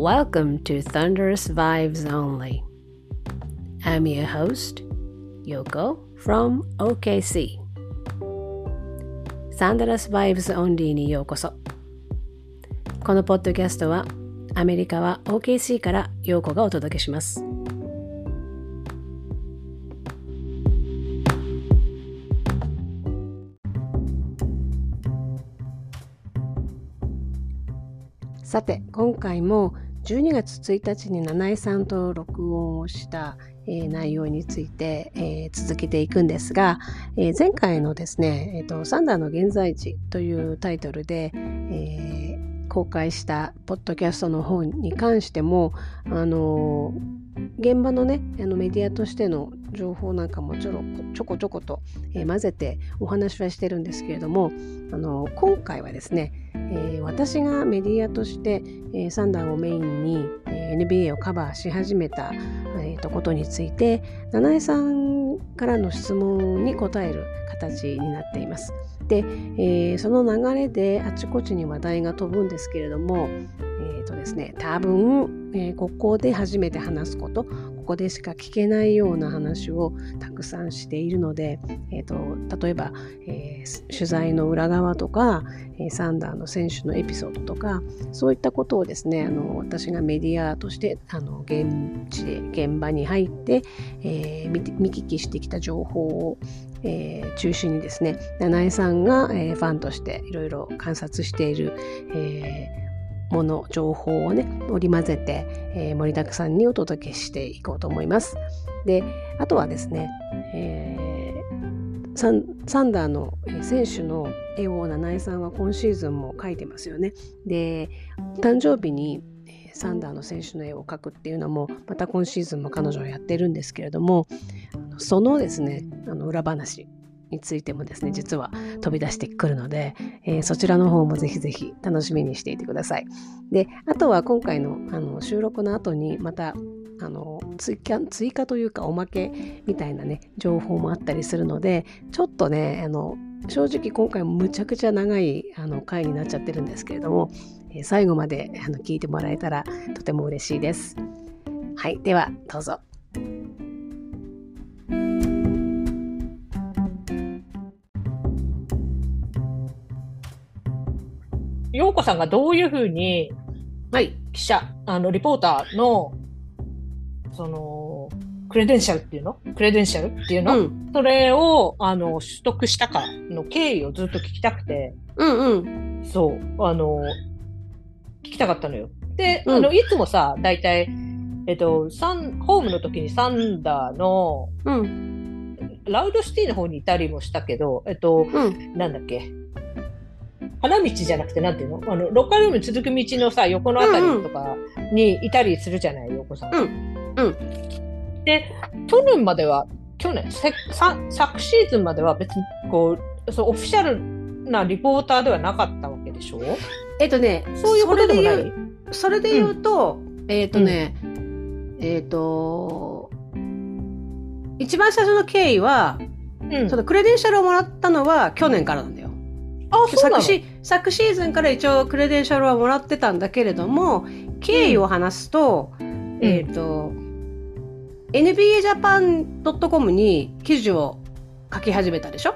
Welcome to Thunderous Vibes Only. I'm your host, Yoko from OKC. Thunderous Vibes Only にようこそ。このポッドキャストはアメリカは OKC からヨーコがお届けします。さて今回も12月1日に七重さんと録音をした、え、内容について、えー、続けていくんですが、えー、前回のですね、えーと「サンダーの現在地」というタイトルで、え公開したポッドキャストの方に関してもあの現場のねあのメディアとしての情報なんかもちょろちょこちょこと、えー、混ぜてお話はしてるんですけれどもあの今回はですね、えー、私がメディアとして、えー、サンダーをメインに、え NBA をカバーし始めた、えー、とことについて七重さんからの質問に答える形になっています。で、えー、その流れであちこちに話題が飛ぶんですけれども、えーとですね、多分、えー、ここで初めて話すことここでしか聞けないような話をたくさんしているので、えーと、例えば、えー、取材の裏側とか、えー、サンダーの選手のエピソードとかそういったことをですねあの私がメディアとしてあの現地で現場に入って、えー、見聞きしてきた情報をえー、中心にですね七重さんが、えー、ファンとしていろいろ観察している、えー、もの情報をね織り交ぜて、えー、盛りだくさんにお届けしていこうと思います。であとはですね、えー、サンサンダーの選手の絵を七重さんは今シーズンも描いてますよね。で誕生日にサンダーの選手の絵を描くっていうのもまた今シーズンも彼女はやってるんですけれどもそのですねあの裏話についてもですね実は飛び出してくるので、えー、そちらの方もぜひぜひ楽しみにしていてください。であとは今回のあの収録の後にまたあの追加追加というかおまけみたいなね情報もあったりするのでちょっとねあの正直今回もむちゃくちゃ長いあの回になっちゃってるんですけれどもえ最後まであの聞いてもらえたらとても嬉しいです。はい、ではどうぞ。陽子さんがどういうふうに、はい、記者、あの、リポーターの、その、クレデンシャルっていうの？クレデンシャルっていうの、うん、それを、あの、取得したかの経緯をずっと聞きたくて。うんうん。そう。あの、聞きたかったのよ。で、うん、あの、いつもさ、大体、えっと、サン、ホームの時にサンダーの、うん、ラウドシティの方にいたりもしたけど、えっと、うん、なんだっけ、花道じゃなくて、なんていうの？あの、ロッカールームに続く道のさ、横のあたりとかにいたりするじゃない、横さん。うん。うん。で、去年までは、去年、昨シーズンまでは別に、こう、そう、オフィシャルなリポーターではなかったわけでしょ？えっとね、そういうことでもない？それで言うと、うん、えっ、とね、うん、えっ、と、一番最初の経緯は、うん、そのクレデンシャルをもらったのは去年からなんだよ。あ昨シ昨シーズンから一応クレデンシャルはもらってたんだけれども、経緯を話すと、えっ、と、NBAJapan.com に記事を書き始めたでしょ？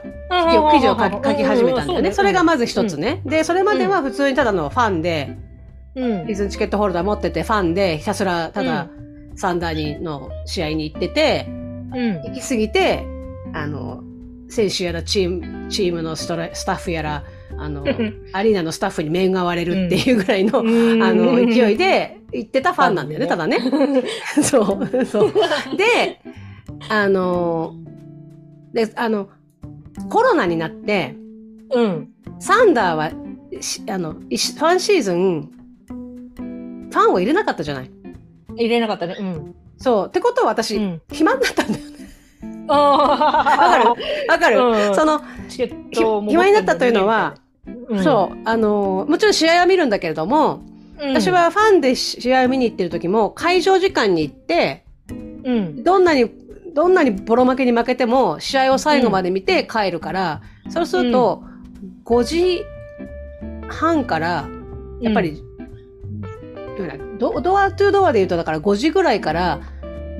記事を書き始めたんだよね。それがまず一つね。で、それまでは普通にただのファンで、うん、シーズンチケットホルダー持っててファンでひたすらただサンダーにの試合に行ってて、うん、行き過ぎて、あの、選手やらチーム、チームのストスタッフやら、あの、アリーナのスタッフに面が割れるっていうぐらいの、うん、あの、勢いで行ってたファンなんだよね、ただね。そう、そう。で、あの、で、あの、コロナになって、うん。サンダーは、あの、ファンシーズン、ファンを入れなかったじゃない？入れなかったね。うん。そう。ってことは私、うん、暇になったんだよね。ああ。わかる？わかる、うん、その、暇になったというのは、うん、そう、あの、もちろん試合は見るんだけれども、うん、私はファンで試合を見に行ってる時も、会場時間に行って、うん、どんなにどんなにボロ負けに負けても、試合を最後まで見て帰るから、うん、そうすると、5時半から、やっぱり、うん、ドドアトゥドアで言うと、だから5時ぐらいから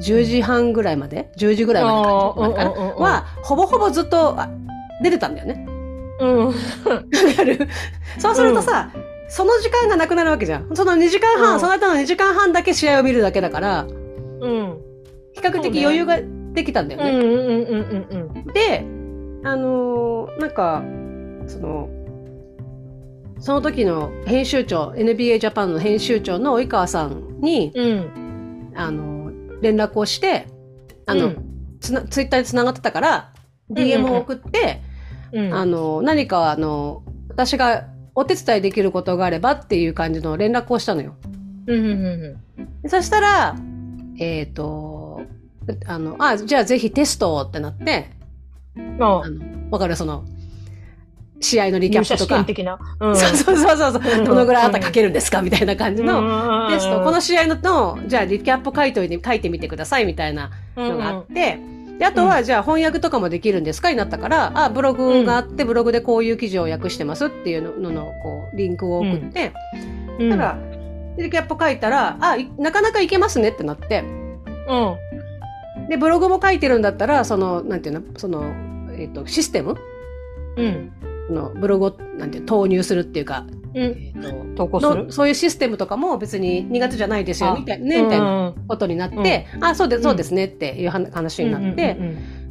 10時半ぐらいまで、10時ぐらいまでかは、ほぼほぼずっと出てたんだよね。うん。そうするとさ、うん、その時間がなくなるわけじゃん。その2時間半、うん、その後の2時間半だけ試合を見るだけだから、うん。比較的余裕ができたんだよね。で、あのー、なんか、その、その時の編集長、NBA ジャパンの編集長の及川さんに、うん、あの、連絡をして、あの、うん、ツイッターで繋がってたから、DM を送って、うん、あの、何かあの、私がお手伝いできることがあればっていう感じの連絡をしたのよ。そしたら、えっ、ー、と、あの、あ、じゃあぜひテストってなって、わかる？その、試合のリキャップとか。的な。うん、そうそうそうそう。どのぐらいあなた書けるんですかみたいな感じのテスト。この試合のの、じゃあリキャップ書いといて、書いてみてくださいみたいなのがあって、で、あとは、じゃあ翻訳とかもできるんですかになったから、あ、ブログがあって、ブログでこういう記事を訳してますっていうのの、こう、リンクを送って、うん、たら、リキャップ書いたら、あ、なかなかいけますねってなって、うん。で、ブログも書いてるんだったら、その、なんていうの、その、えっ、ー、と、システム？うん。のブログをなんて投入するっていうか、うん。えーと、投稿する？そういうシステムとかも別に苦手じゃないですよみたいなね、みたいなことになって、うん、あそうですそうですねっていう話になって、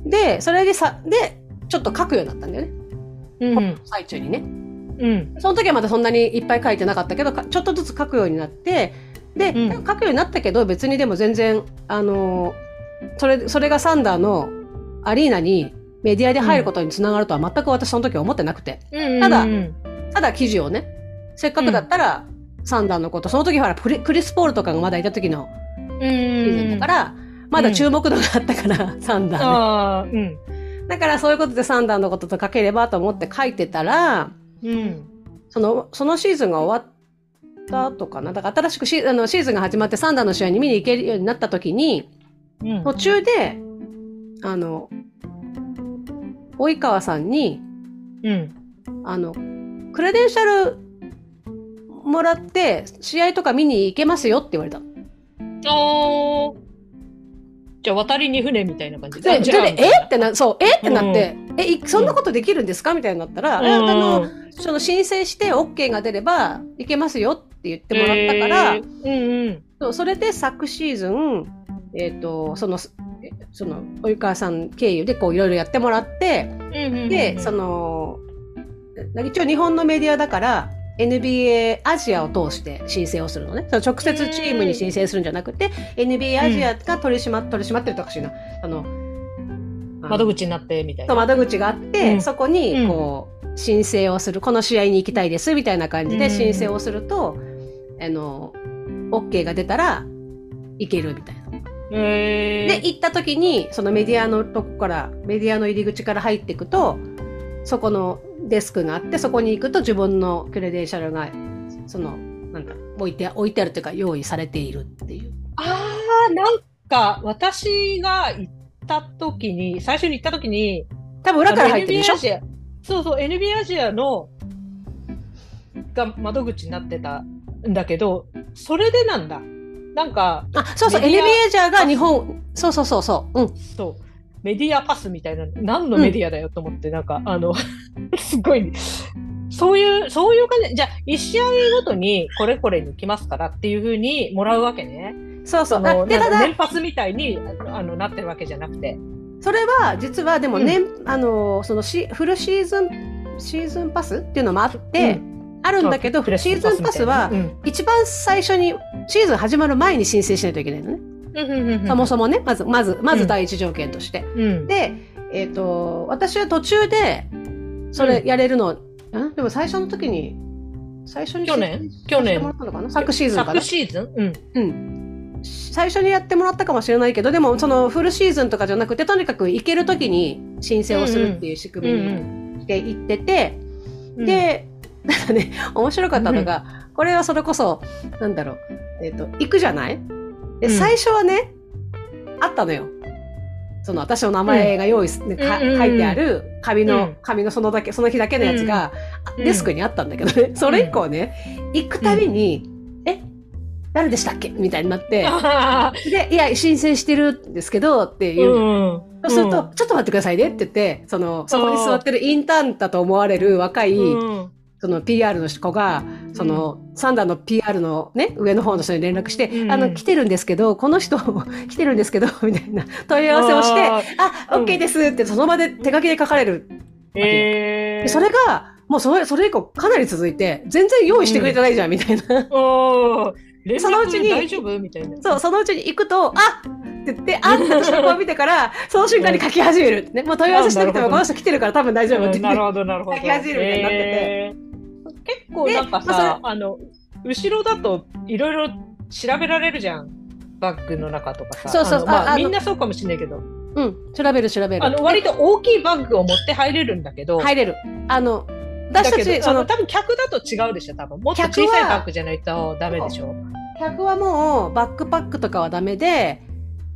でそれでさでちょっと書くようになったんだよね、うん、最中にね。うん、その時はまだそんなにいっぱい書いてなかったけどちょっとずつ書くようになってで、うん、書くようになったけど別にでも全然あのそれそれがサンダーのアリーナにメディアで入ることにつながるとは全く私その時は思ってなくて。ただ、ただ記事をね、せっかくだったら、サンダーのこと、その時ほらクリ、クリス・ポールとかがまだいた時のシーズンだから、まだ注目度があったから、サンダーで、うん。だからそういうことでサンダーのことと書ければと思って書いてたら、うん、その、そのシーズンが終わった後かな。だから新しくシあのシーズンが始まってサンダーの試合に見に行けるようになった時に、うん、途中で、あの、及川さんに、うん、あの、クレデンシャルもらって、試合とか見に行けますよって言われた。あー。じゃあ渡りに船みたいな感じで。じゃあ、えってな、そう、えってなって、うん、え、そんなことできるんですかみたいになったら、うん、あの、その申請して OK が出れば行けますよって言ってもらったから、えー、うんうん、そうそれで昨シーズン、えっ、ー、と、そのその及川さん経由でこういろいろやってもらって、でその一応日本のメディアだから NBA アジアを通して申請をするのね。その直接チームに申請するんじゃなくて、NBA アジアが取り締ま、うん、取り締まってるとかしいな。あの、窓口になってみたいな。窓口があって、うん、そこにこう、申請をする。この試合に行きたいですみたいな感じで申請をすると、あの、OK が出たら行けるみたいな。で、行った時に、そのメディアのとこから、メディアの入り口から入っていくと、そこのデスクがあって、そこに行くと自分のクレデンシャルが、その、なんか、置いて、置いてあるというか、用意されているっていう。ああ、なんか、私が行った時に、最初に行った時に、多分裏から入ってるでしょ？そうそう、NBA アジアの、が窓口になってたんだけど、それでなんだ。なんか、あ、そうそう、NBA ジャーが日本、そうそうそうそう、うん。そう。メディアパスみたいな、何のメディアだよと思って、うん、なんか、あの、すごい、そういう、そういう感じ、じゃあ、一試合ごとにこれこれに来ますからっていうふうにもらうわけね。そうそう。で、ただ、年パスみたいにあのなってるわけじゃなくて。それは、実はでも年、うん、あの、そのし、フルシーズン、シーズンパスっていうのもあって、うんあるんだけど、シーズンパスは、一番最初に、シーズン始まる前に申請しないといけないのね。そもそもね、まず、まず、まず第一条件として。で、えっ、と、私は途中で、それやれるの、んでも最初の時に、最初に去年？去年。昨シーズンかな？昨シーズン？うん。うん。最初にやってもらったかもしれないけど、でもそのフルシーズンとかじゃなくて、とにかく行ける時に申請をするっていう仕組みにしていってて、で、なんかね、面白かったのが、これはそれこそ、なんだろう、えっ、ー、と、行くじゃない？で、最初はね、あったのよ。その私の名前が用意、ね、か書いてある紙の、紙のそのだけ、その日だけのやつが、デスクにあったんだけどね、それ以降ね、行くたびに、え、誰でしたっけ？みたいになって、で、いや、申請してるんですけど、っていう。うん、そうすると、うん、ちょっと待ってくださいねって言って、その、そこに座ってるインターンだと思われる若い、うんその PR の子が、その、サンダーの PR のね、上の方の人に連絡して、うん、あの、来てるんですけど、この人 来てるんですけど、みたいな問い合わせをして、あ、あ OK ですって、その場で手書きで書かれる。えー、それが、もうそれ、それ以降かなり続いて、全然用意してくれてないじゃん、みたいな。そのうちに、大丈夫みたいな。そう、そのうちに行くと、あって言って、あって私の顔見てから、その瞬間に書き始める。ね、もう問い合わせしなくてもこの人来てるから多分大丈夫って。なるほど、なるほど。書き始めるみたいになってて。結構なんかさ、あ、の、後ろだといろいろ調べられるじゃん。バッグの中とかさ。そうそうそう。まあ、みんなそうかもしれないけど。うん、調べる調べる。あの、割と大きいバッグを持って入れるんだけど。入れる。あの、私たち、その、多分客だと違うでしょ、多分。もっと小さいバッグじゃないとダメでしょ。客はもう、バックパックとかはダメで、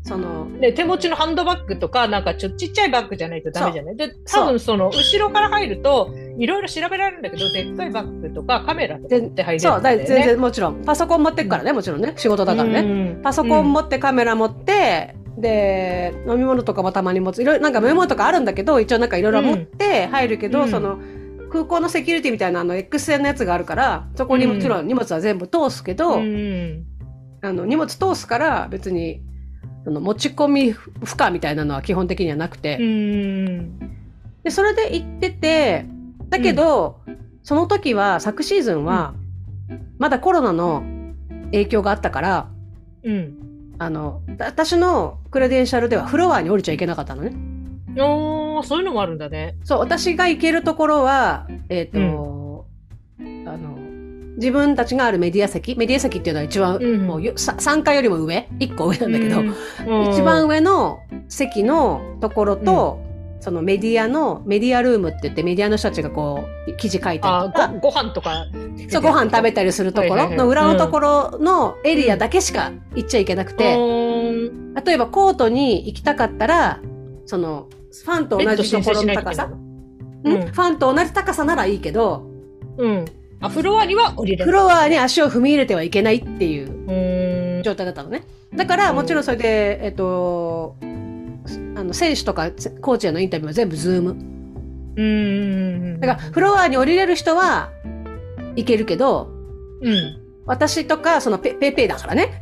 その、で、手持ちのハンドバッグとか、なんかちょちっちゃいバッグじゃないとダメじゃない？で、多分その、後ろから入ると、いろいろ調べられるんだけど、でっかいバッグとかカメラとかって入れるんだよ、ね、そう、全然もちろん。パソコン持ってくからね、もちろんね。仕事だからね。パソコン持ってカメラ持って、で、飲み物とかもたまに持つ。いろいろ、なんか飲み物とかあるんだけど、一応なんかいろいろ持って入るけど、その、空港のセキュリティみたいなあの X 線のやつがあるから、そこにもちろん荷物は全部通すけど、あの荷物通すから別にその持ち込み負荷みたいなのは基本的にはなくて。で、それで行ってて、だけど、うん、その時は、昨シーズンは、まだコロナの影響があったから、うん、あの、私のクレデンシャルではフロアに降りちゃいけなかったのね。おそういうのもあるんだね。そう、私が行けるところは、えっ、ー、と、うん、自分たちがあるメディア席、メディア席っていうのは一番、うん、もう3階よりも上、1個上なんだけど、うん、一番上の席のところと、うん、そのメディアの、メディアルームって言ってメディアの人たちがこう、記事書いたりとか。ご飯とか。そう、ご飯食べたりするところの裏のところのエリアだけしか行っちゃいけなくて、例えばコートに行きたかったら、その、ファンと同じところの高さ、うん、ファンと同じ高さならいいけど、うん。あ、フロアには降りれない。フロアに足を踏み入れてはいけないっていう状態だったのね。だから、もちろんそれで、えっと、あの、選手とかコーチへのインタビューは全部 Zoom。うん。だから、フロアに降りれる人は、いけるけど、うん。私とか、そのペ、ペイペイだからね。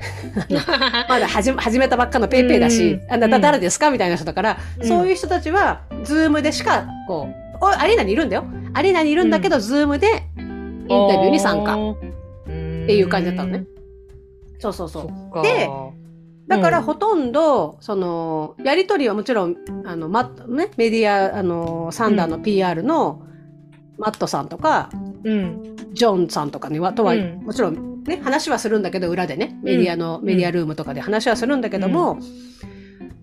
まだ始始めたばっかのペイペイだし、あなた誰ですかみたいな人だから、うん、そういう人たちは、ズームでしか、こう、アリーナにいるんだよ。アリーナにいるんだけど、うん、 Zoom でインタビューに参加。っていう感じだったのね。そうそうそう。で、だからほとんど、その、やりとりはもちろん、あの、マね、メディア、あの、サンダーの PR のマットさんとか、うん、ジョンさんとかには、とは、うん、もちろんね、話はするんだけど、裏でね、メディアの、メディアルームとかで話はするんだけども、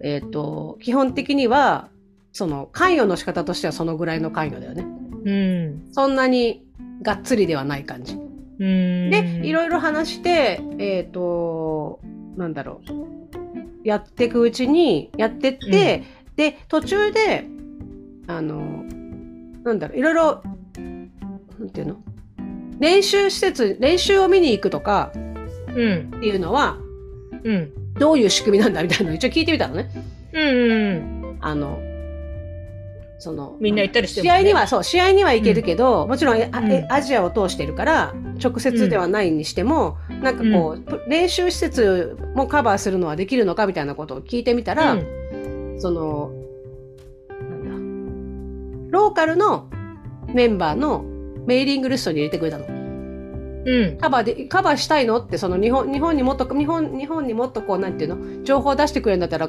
えっ、と、基本的には、その、関与の仕方としてはそのぐらいの関与だよね。うん。そんなに、がっつりではない感じ。で、いろいろ話して、えっ、ー、と、なんだろう。やっていくうちに、やってって、うん、で、途中で、あの、なんだろう、いろいろ、なんていうの？練習施設、練習を見に行くとか、うん。っていうのは、うん。どういう仕組みなんだみたいなのを一応聞いてみたのね。うん、うん。あの、その、みんな行ったりして、ね、試合には、そう、試合には行けるけど、うん、もちろん、うん、アジアを通してるから、直接ではないにしても、うん、なんかこう、練習施設もカバーするのはできるのかみたいなことを聞いてみたら、その、なんだ、ローカルのメンバーのメーリングリストに入れてくれたの。うん、カバーで、カバーしたいのって、その日本、日本にもっと、日本、日本にもっとこう、なんていうの、情報を出してくれるんだったら、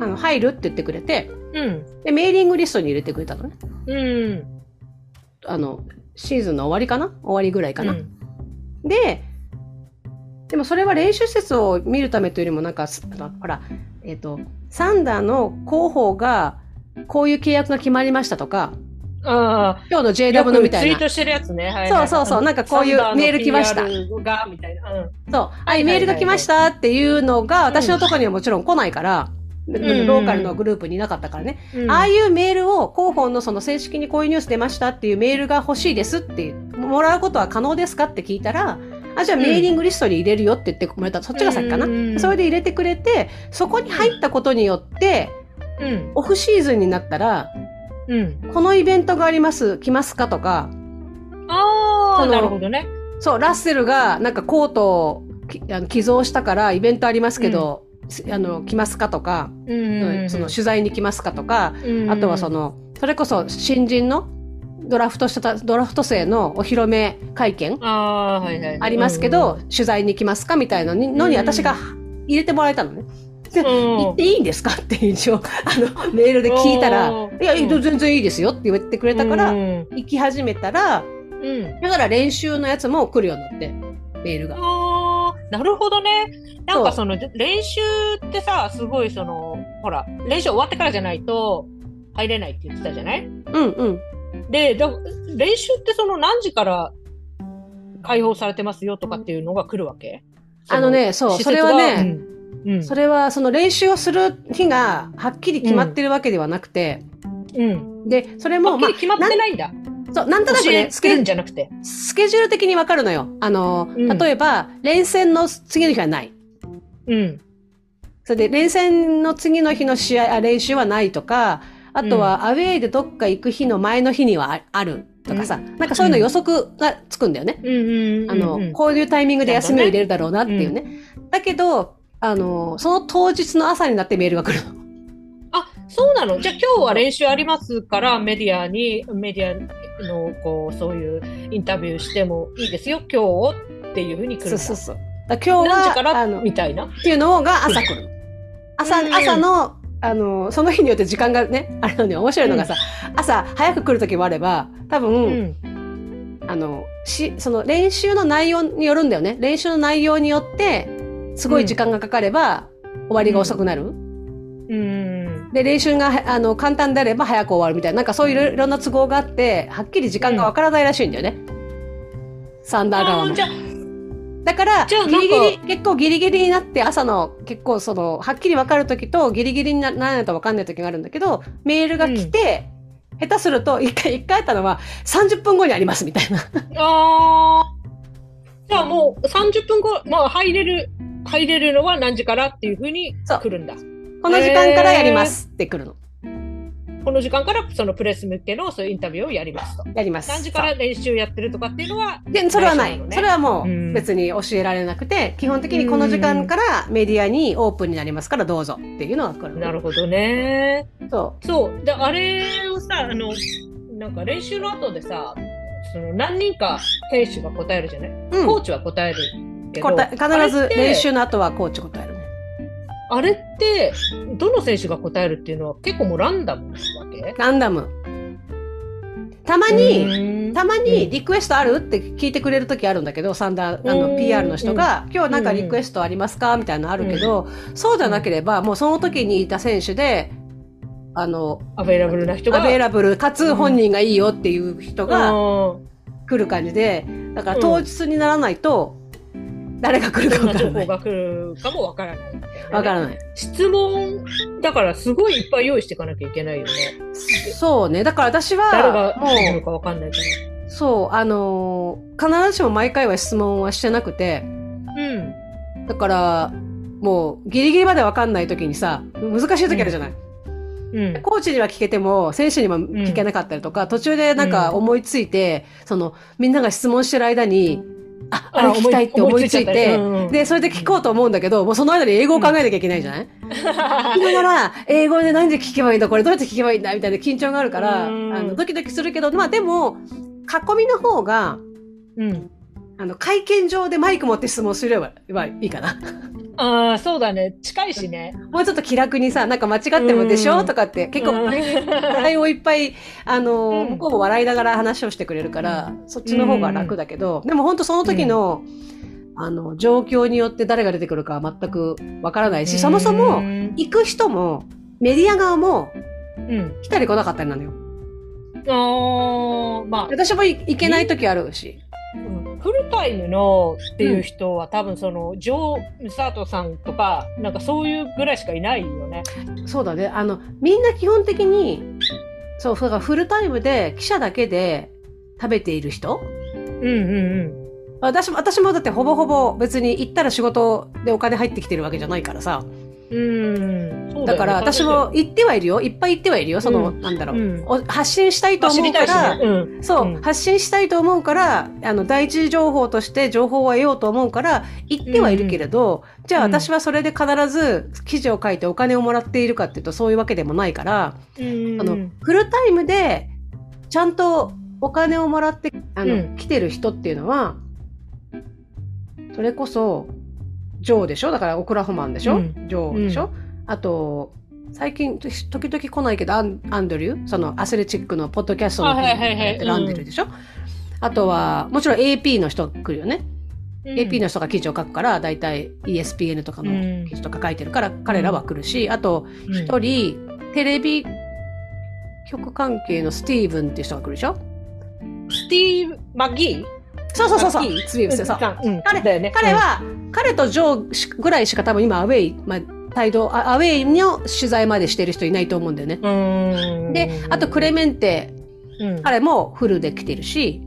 あの、入るって言ってくれて、うん。で、メーリングリストに入れてくれたのね。うん。あの、シーズンの終わりかな？終わりぐらいかな？うん、で、でもそれは練習施設を見るためというよりもなんか、ほら、えっ、ー、と、サンダーの広報が、こういう契約が決まりましたとか、あ今日の JW のみたいな。ツイートしてるやつね。はい、そうそうそう。なんかこういうメール来ました。が、みたいな。うん、そう。はい、メールが来ましたっていうのが、私のところにはもちろん来ないから、ローカルのグループにいなかったからね、うん、ああいうメールを広報のその正式にこういうニュース出ましたっていうメールが欲しいですってもらうことは可能ですかって聞いたら、あ、じゃあメーリングリストに入れるよって言ってもらった、そっちが先かな。それで入れてくれて、そこに入ったことによって、うん、オフシーズンになったら、うん、このイベントがあります、来ますかとか。ああ、なるほどね。そう、ラッセルがなんかコートを寄贈したからイベントありますけど、うん、あの来ますかとか、うんその取材に来ますかとか、あとはそのそれこそ新人のドラフトしたドラフト生のお披露目会見あ,、りますけど、取材に来ますかみたいなのに私が入れてもらえたのね。で、行っていいんですかって一応、あの、メールで聞いたら、いや、全然いいですよって言ってくれたから、行き始めたら、うん、だから練習のやつも来るようになって、メールが。あなるほどね。なんかその練習ってさ、すごいその、ほら、練習終わってからじゃないと入れないって言ってたじゃない？うんうん。で、だ練習ってその何時から開放されてますよとかっていうのが来るわけ？あのね、そう、それはね、うん、それはその練習をする日がはっきり決まってるわけではなくて、うん。で、それも、まあ、決まってないんだ。そう、なんとなくね、スケジュールスケジュール的にわかるのよ。あの、うん、例えば、連戦の次の日はない。うん。それで、連戦の次の日の試合、あ練習はないとか、あとは、アウェイでどっか行く日の前の日にはあるとかさ、うん、なんかそういうの予測がつくんだよね。あの、こういうタイミングで休みを入れるだろうなっていうね。だけど、あの、その当日の朝になってメールが来るの。あ、そうなの？じゃあ今日は練習ありますからメディアに、メディアの、こう、そういうインタビューしてもいいですよ、今日っていうふうに来るそうそうそう。今日は、何時から？みたいな。っていうのが朝来る朝、朝のあの、その日によって時間がね、あれのね、面白いのがさ、うん、朝早く来る時もあれば、多分、うん、あの、し、その練習の内容によるんだよね。練習の内容によって、すごい時間がかかれば、終わりが遅くなる。うん。で、練習が、あの、簡単であれば早く終わるみたいな、なんかそういういろんな都合があって、はっきり時間がわからないらしいんだよね。サンダー側も。だから、ギリギリ、結構ギリギリになって朝の結構その、はっきり分かる時とギリギリにならないと分かんない時があるんだけど、メールが来て、うん、下手すると一回、一回あったのは30分後にありますみたいな。ああ。じゃあもう30分後、まあ入れる、入れるのは何時からっていうふうに来るんだ。この時間からやりますって来るの。この時間からそのプレス向けのそういうインタビューをやりますと。やります。何時から練習やってるとかっていうのは、で、それはない。それはもう別に教えられなくて、基本的にこの時間からメディアにオープンになりますからどうぞっていうのは来る。なるほどね。そう。そう。で、あれをさ、あの、なんか練習の後でさ、その何人か選手が答えるじゃない、うん、コーチは答えるけど。必ず練習の後はコーチ答える。あれって、どの選手が答えるっていうのは結構もうランダムなわけ？ランダム。たまに、たまにリクエストあるって聞いてくれる時あるんだけど、サンダー、あの、PR の人が、今日なんかリクエストありますか？みたいなのあるけど、そうじゃなければ、もうその時にいた選手で、あの、アベラブルな人が？アベラブル、かつ本人がいいよっていう人が来る感じで、だから当日にならないと、誰が来るか分からない。情報が来るかも分からない、ね。分からない。質問、だからすごいいっぱい用意していかなきゃいけないよね。そうね。だから私は、誰が来るか分かんないから。そう、あのー、必ずしも毎回は質問はしてなくて、うん。だから、もう、ギリギリまで分かんない時にさ、難しい時あるじゃない。うん、コーチには聞けても、選手にも聞けなかったりとか、うん、途中でなんか思いついて、うん、その、みんなが質問してる間に、あ、あれ聞きたいって思いついて、で、それで聞こうと思うんだけど、もうその間に英語を考えなきゃいけないじゃない、うん、聞きながら、英語で何で聞けばいいんだ？これどうやって聞けばいいんだみたいな緊張があるから、あの、ドキドキするけど、まあでも、囲みの方が、うん。あの、会見場でマイク持って質問すればいいかな。ああ、そうだね。近いしね。もうちょっと気楽にさ、なんか間違ってもでしょ？とかって、結構、笑いをいっぱい、あの、向こうも笑いながら話をしてくれるから、そっちの方が楽だけど、でも本当その時の、あの、状況によって誰が出てくるかは全くわからないし、そもそも、行く人も、メディア側も、来たり来なかったりなのよ。ああ、まあ。私も行けない時あるし。フルタイムのっていう人は、うん、多分その、ジョー・ミサートさんとか、なんかそういうぐらいしかいないよね。そうだね。あの、みんな基本的に、そう、だからフルタイムで記者だけで食べている人？うんうんうん。私も、私もだってほぼほぼ別に行ったら仕事でお金入ってきてるわけじゃないからさ。うん。だから私も行ってはいるよ。いっぱい行ってはいるよ。その、うん、なんだろう、うん、発信したいと思うから、そう、発信したいと思うから、あの、第一情報として情報を得ようと思うから、行ってはいるけれど、じゃあ私はそれで必ず記事を書いてお金をもらっているかっていうと、そういうわけでもないから、あの、フルタイムで、ちゃんとお金をもらって、あの、来てる人っていうのは、それこそ、ジョーでしょ？だからオクラホマンでしょ、うん、ジョーでしょ、うん、あと、最近、時々来ないけど、アンアンドリュー、そのアスレチックのポッドキャストのやってるアンドリューでしょ、あとは、もちろん AP の人来るよね。うん、AP の人が記事を書くから、だいたい ESPN とかの記事とか書いてるから、彼らは来るし、あと、一人、テレビ局関係のスティーブンっていう人が来るでしょ？スティーブ・マギー？そうそうそうそう。スビウスそう。彼、だよね、彼は、彼とジョーぐらいしか多分今アウェイ、まあ、態度、アウェイの取材までしてる人いないと思うんだよね。で、あとクレメンテ、彼もフルで来てるし、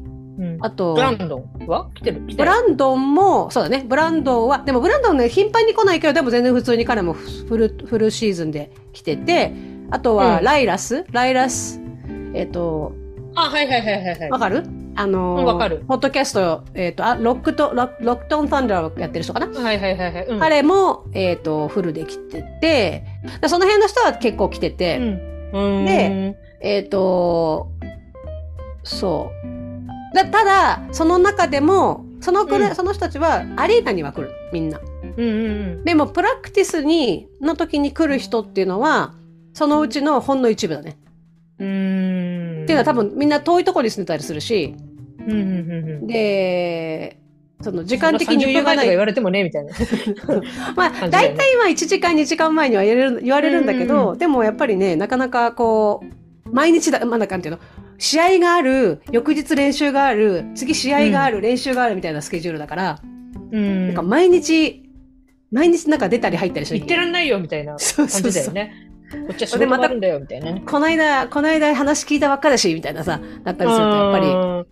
あと、ブランドンは来てる？ブランドンも、そうだね、ブランドンは、でもブランドンね、頻繁に来ないけど、でも全然普通に彼もフル、フルシーズンで来てて、あとはライラス、ライラス、えっ、と、あ、はいはいはいはい。わかる？あのー、わかる。ポッドキャスト、えっ、ー、と、あ、ロックと、ロックトン・サンダーをやってる人かな？はいはいはいはい。うん、彼も、えっ、ー、と、フルで来てて、その辺の人は結構来てて、うん、で、えっ、と、そう。だただ、その中でも、そのくら、うん、その人たちはアリーナには来る、みんな。うんうんうん、でも、プラクティスに、の時に来る人っていうのは、そのうちのほんの一部だね。うんっていうのは多分みんな遠いところに住んでたりするし、うんうんうん、で、その時間的に余裕がない。言われてもね、みたいな。まあ、大体まあ1時間、2時間前には言われる言われるんだけど、うんうん、でもやっぱりね、なかなかこう、毎日だ、まあなんかなんていうの、試合がある、翌日練習がある、次試合がある、うん、練習があるみたいなスケジュールだから、うん、なんか毎日、毎日なんか出たり入ったりして行ってらんないよみたいな感じだよね。そうそうそうこっちは仕事があるんだよ、みたいな、ね。この間、この間話聞いたばっかだし、みたいなさ、だったりすると、やっぱり、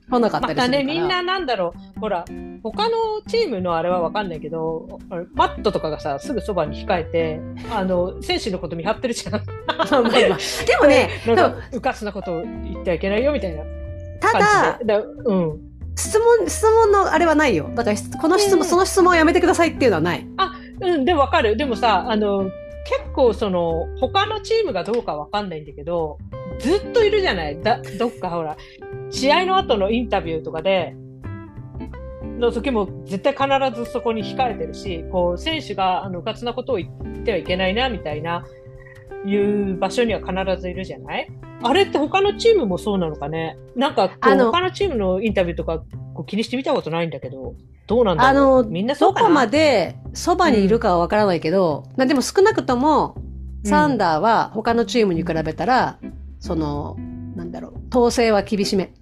来なかったりするから。またね、みんななんだろう、ほら、他のチームのあれはわかんないけど、マットとかがさ、すぐそばに控えて、あの、選手のこと見張ってるじゃん。でもね、うかつなことを言ってはいけないよ、みたいな。ただ、だうん。質問、質問のあれはないよ。だから、この質問、その質問をやめてくださいっていうのはない。あ、うん、でもわかる。でもさ、あの、結構その他のチームがどうかわかんないんだけどずっといるじゃない。だどっかほら試合の後のインタビューとかでの時も絶対必ずそこに控えてるしこう選手があのうかつなことを言ってはいけないなみたいないう場所には必ずいるじゃない。あれって他のチームもそうなのかね。なんか他のチームのインタビューとかこう気にしてみたことないんだけど。どうなんだあの、みんなどこまでそばにいるかはわからないけど、うん、でも少なくとも、サンダーは他のチームに比べたら、うん、その、なんだろう、統制は厳しめ。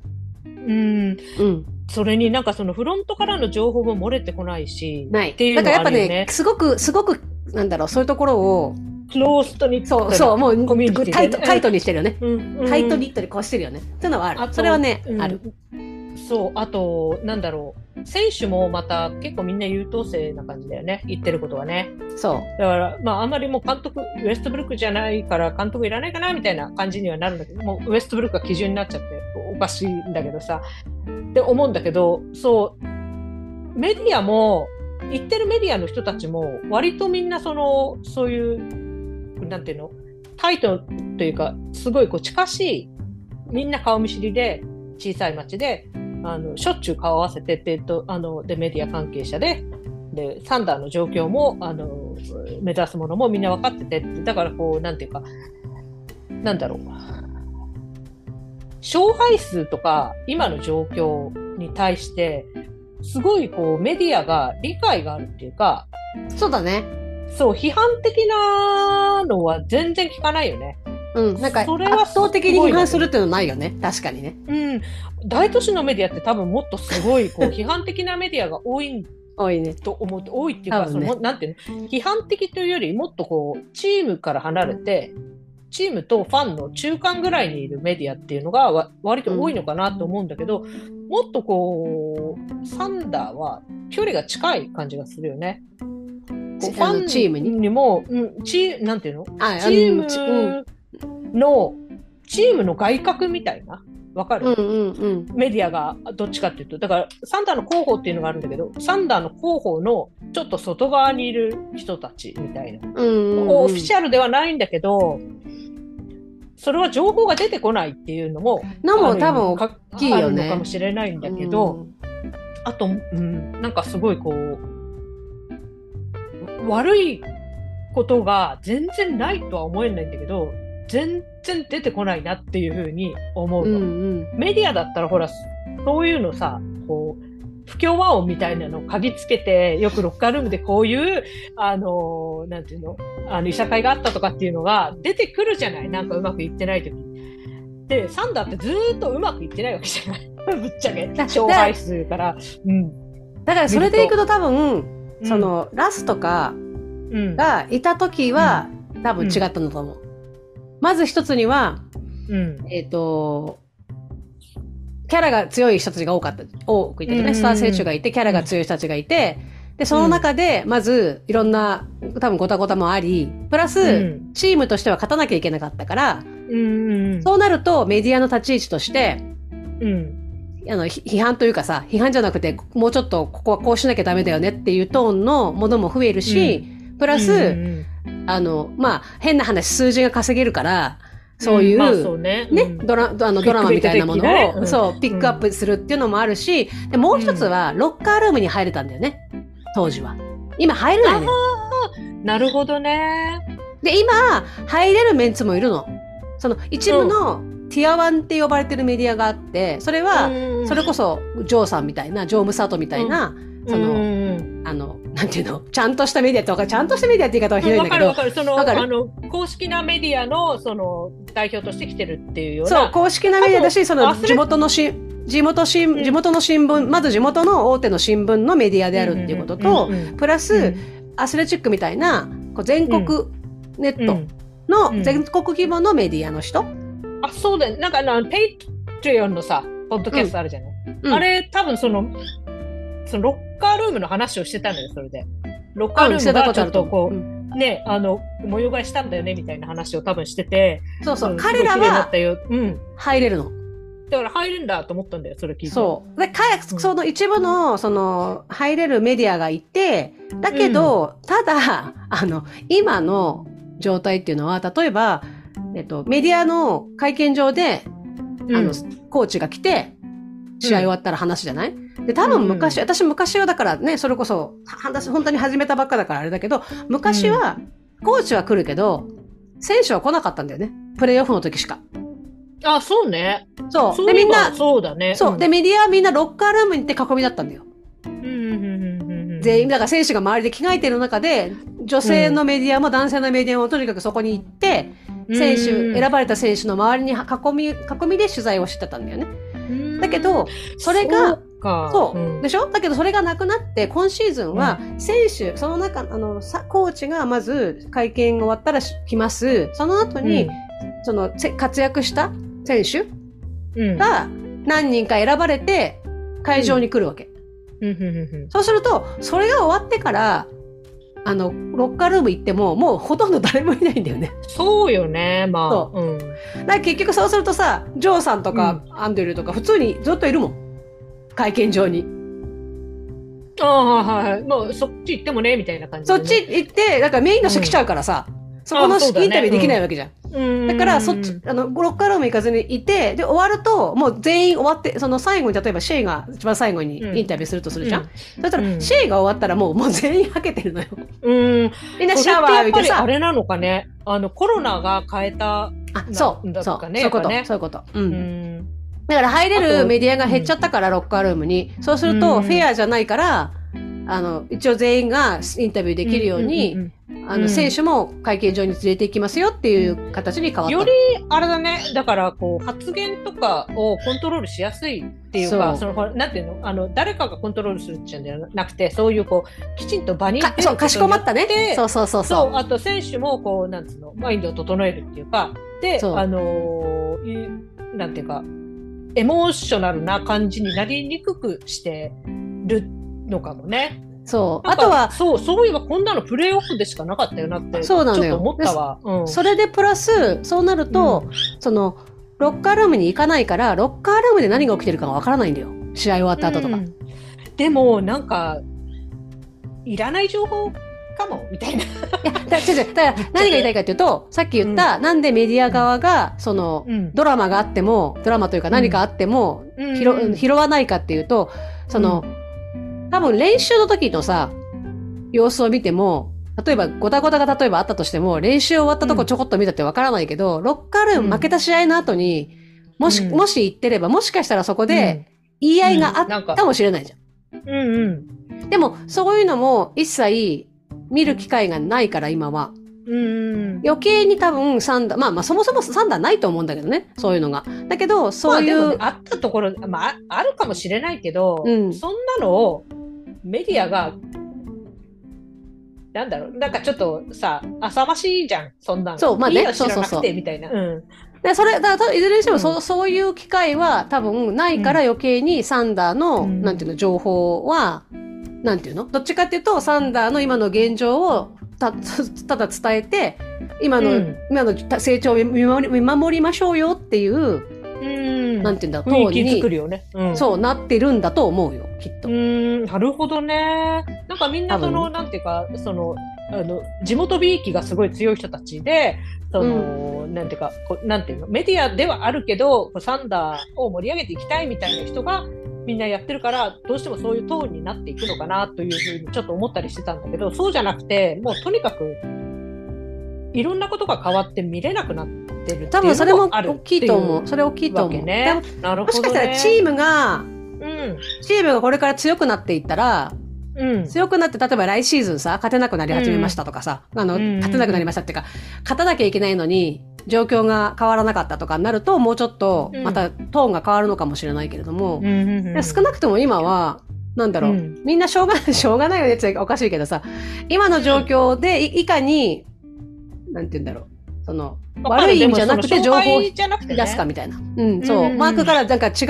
うん。うん。それになんかそのフロントからの情報も漏れてこないし。ない。っていうのが、ね、だからやっぱね、すごく、すごく、なんだろう、そういうところを、クローストにそう、そう、もう、タイト、タイトにしてるよね。うん、タイトニットにこうしてるよね。っていうのはある。それはね、ある。そう、あと、なんだろう。選手もまた結構みんな優等生な感じだよね。言ってることはね。そう。だから、まあ、あんまりもう監督、ウエストブルックじゃないから監督いらないかなみたいな感じにはなるんだけど、もうウエストブルックが基準になっちゃっておかしいんだけどさ。って思うんだけど、そう、メディアも、言ってるメディアの人たちも、割とみんなその、そういう、なんていうの、タイトというか、すごいこう近しい、みんな顔見知りで、小さい町で、あのしょっちゅう顔合わせてってとあのでメディア関係者ででサンダーの状況もあの目指すものもみんな分かっててだからこうなんていうかなんだろう勝敗数とか今の状況に対してすごいこうメディアが理解があるっていうかそうだねそう批判的なのは全然聞かないよね。うん、なんかそれは圧倒的に批判するっていうのはないよね。確かにね。うん、大都市のメディアって多分もっとすごいこう 批判的なメディアが多い多いね。と思って、多いっていうか、ね、その、なんていうの、批判的というより、もっとこう、チームから離れて、チームとファンの中間ぐらいにいるメディアっていうのが割と多いのかなと思うんだけど、もっとこう、サンダーは距離が近い感じがするよね。ファンチームに？も、うん、チーなんていうの？チームの、チームの外角みたいな。わかる、うんうんうん、メディアがどっちかっていうと、だからサンダーの広報っていうのがあるんだけど、サンダーの広報のちょっと外側にいる人たちみたいな。うんうんうん、オフィシャルではないんだけど、それは情報が出てこないっていうのも、のも多分大きいよね。かもしれないんだけど、うん、あと、うん、なんかすごいこう、悪いことが全然ないとは思えないんだけど、全然出てこないなっていうふうに思うの、うんうん、メディアだったらほらそういうのさこう不協和音みたいなのを嗅ぎつけてよくロッカールームでこういうあのなんていうのあのいさかいがあったとかっていうのが出てくるじゃない。なんかうまくいってない時でサンダーってずっとうまくいってないわけじゃない。ぶっちゃけ。勝敗数から、うん、だからそれでいくと多分、うん、そのラスとかがいた時は、うん、多分違ったんだと思う、まず一つには、うん、えっ、ー、と、キャラが強い人たちが多かった、多くいてね、スター選手がいて、キャラが強い人たちがいて、で、その中で、まず、いろんな、多分ごたごたもあり、プラス、チームとしては勝たなきゃいけなかったから、そうなると、メディアの立ち位置として、うん、あの、批判というかさ、批判じゃなくて、もうちょっと、ここはこうしなきゃダメだよねっていうトーンのものも増えるし、プラス、あの、まあ、変な話、数字が稼げるから、そういう、うんまあそうね、ね、ドラ、あの、ドラマみたいなものを、そう、ピックアップするっていうのもあるし、で、もう一つは、ロッカールームに入れたんだよね。当時は。今入れないね。なるほどね。で、今、入れるメンツもいるの。その、一部の、ティアワンって呼ばれてるメディアがあって、それは、それこそ、ジョーさんみたいな、ジョームサートみたいな、その、あの、なんていうの？ちゃんとしたメディアとか、ちゃんとしたメディアって言い方はひどいんだけど。わかるわかる。その、あの、公式なメディアの、その、代表として来てるっていうような。そう、公式なメディアだし、その、地元のし、地元新、地元の新聞、まず地元の大手の新聞のメディアであるっていうことと、プラス、 Athletic みたいな、こう全国ネットの、全国規模のメディアの人、あ、そうだよ。なんかあの、 Patreon のさ、ポッドキャストあるじゃない、あれ、多分その、そのロッカールームの話をしてたのよ、それで。ロッカールームがちょっとこう、うん、ね、あの、模様替えしたんだよね、みたいな話を多分してて。そうそう、彼らは、うん、入れるの。だから入るんだと思ったんだよ、それ聞いて。そう。で、かその一部の、その、入れるメディアがいて、だけど、うん、ただ、あの、今の状態っていうのは、例えば、えっと、メディアの会見場で、あの、コーチが来て、試合終わったら話じゃない、で、多分昔、うん、私昔はだからね、それこそ、話、本当に始めたばっかだからあれだけど、昔は、コーチは来るけど、選手は来なかったんだよね。プレイオフの時しか。あ、そうね。そう。で、みんな、そうだね。そう。で、メディアはみんなロッカールームに行って囲みだったんだよ。全員、だから選手が周りで着替えてる中で、女性のメディアも男性のメディアもとにかくそこに行って、選手、選ばれた選手の周りに囲み、囲みで取材をしてたんだよね。だけど、それが、そう、うん、でしょ？だけどそれがなくなって、今シーズンは選手、うん、その中、あの、コーチがまず会見が終わったら来ます。その後に、うん、その、活躍した選手が何人か選ばれて会場に来るわけ。そうすると、それが終わってから、あの、ロッカールーム行っても、もうほとんど誰もいないんだよね。そうよね、まあ。そう。うん。だから結局そうするとさ、ジョーさんとか、アンドリューとか、普通にずっといるもん。会見場に。ああ、はいはい。もうそっち行ってもね、みたいな感じ、ね、そっち行って、だからメインの人来ちゃうからさ、うん、そこのインタビューできないわけじゃん。だから、そっち、あの、ロッカールーム行かずにいて、で、終わると、もう全員終わって、その最後に、例えばシェイが一番最後にインタビューするとするじゃん。うしたら、シェイが終わったらもう、もう全員はけてるのよ。うん。みんなシャワー浴びてさ。あれなのかね。あの、コロナが変えた、あ、そう。そう。そういうこと。そういうこと。うん。だから入れるメディアが減っちゃったから、ロッカールームに。そうすると、フェアじゃないから、あの、一応全員がインタビューできるように、あの、選手も会見場に連れて行きますよっていう形に変わった。より、あれだね、だからこう、発言とかをコントロールしやすいっていうか、その、なんていうの、あの、誰かがコントロールするっていうんじゃな。くて、そういうこう、きちんと場にかそう、かしこまったね。そうそうそうそう。あと選手もこう、なんつうの、マインドを整えるっていうか、で、あのー、なんていうか、エモーショナルな感じになりにくくしてるのかもね。そう。あとは、そう、そういえばこんなのプレイオフでしかなかったよなって、そうなのよ。思ったわ。うん、それでプラス、そうなると、うん、その、ロッカールームに行かないから、ロッカールームで何が起きてるかわからないんだよ。試合終わった後とか。うん、でも、なんか、いらない情報かも、みたいな。いや、だ違う違う。だから、何が言いたいかというと、さっき言った、うん、なんでメディア側が、その、うん、ドラマがあっても、ドラマというか何かあっても、うん、拾拾わないかっていうと、その、多分練習の時のさ、様子を見ても、例えば、ごたごたが例えばあったとしても、練習終わったとこちょこっと見たってわからないけど、うん、ロッカールーム負けた試合の後に、もし、うん、もし行ってれば、もしかしたらそこで言い合いがあったか。もしれないじゃん。うんうん。でも、そういうのも一切見る機会がないから、今は。うん余計に多分三段、まあまあそもそも三段ないと思うんだけどね、そういうのが。だけど、そういう。まあ、ね、あったところ、まああるかもしれないけど、うん、そんなのをメディアがなんだろう、なんかちょっとさ、浅ましいじゃん、そんなの。そう、まあね、そうそうそう。みたいな。うん。で、それ、だいずれにしても、うん、そそういう機会は多分ないから余計にサンダーの、うん、なんていうの、情報は、なんていうの？どっちかっていうと、サンダーの今の現状をた、ただ伝えて、今の、うん、今の成長を見守り見守りましょうよっていう、うん、なんていうんだ、トーンに、ね。うん、そうなってるんだと思うよ、きっと。うん、なるほどね。なんかみんなその、なんていうか、その、あの、地元美意気がすごい強い人たちで、その、うん、なんていうか、こなんていうの、メディアではあるけど、サンダーを盛り上げていきたいみたいな人が、みんなやってるから、どうしてもそういうトーンになっていくのかなというふうにちょっと思ったりしてたんだけど、そうじゃなくて、もうとにかく、いろんなことが変わって見れなくなってる多分それも大きいと思う。それ大きいと思う。ね、なるほど、ね、もしかしたらチームが、うん、チームがこれから強くなっていったら、うん、強くなって、例えば来シーズンさ、勝てなくなり始めましたとかさ、うん、あの、勝てなくなりましたっていうか、勝たなきゃいけないのに、状況が変わらなかったとかになると、もうちょっと、またトーンが変わるのかもしれないけれども、うん、少なくとも今は、なんだろう、うん、みんなしょうがない、しょうがないよねっておかしいけどさ、今の状況でいかに、なんて言うんだろう、その、悪い意味じゃなくて情報を引き出すかみたいな。うん、そう。マークからなんか違う、違う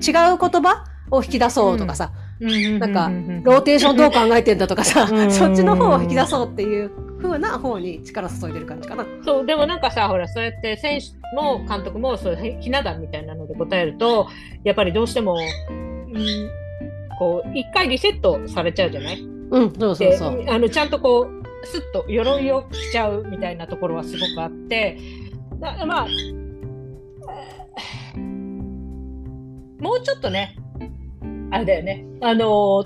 言葉を引き出そうとかさ、なんか、ローテーションどう考えてんだとかさ、そっちの方を引き出そうっていう風な方に力注いでる感じかな。そう、でもなんかさ、ほら、そうやって選手も監督も、そうひな壇みたいなので答えると、やっぱりどうしても、うん、こう、一回リセットされちゃうじゃない？うん、そうそうそう。あの、ちゃんとこう、すっと鎧を着ちゃうみたいなところはすごくあって、だまあ、もうちょっとね、あれだよね、あの、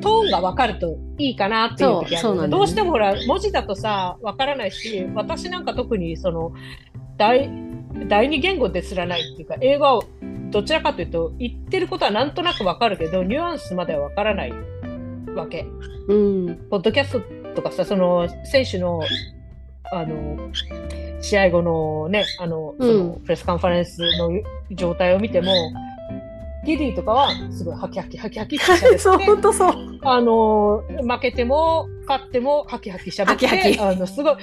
トーンが分かるといいかなっていう時ある、ね、どうしてもほら、文字だとさ、分からないし、私なんか特にその、第、第二言語ですらないっていうか、英語はどちらかというと、言ってることはなんとなく分かるけど、ニュアンスまでは分からないわけ。うん。ポッドキャストとかさ、その、選手の、あの、試合後のね、あの、そのプレスカンファレンスの状態を見ても、ギディとかはすごいハキハキハキハキって喋ってそう、本当そう。あの、負けても勝ってもハキハキ喋って、ハキハキあの、すごい、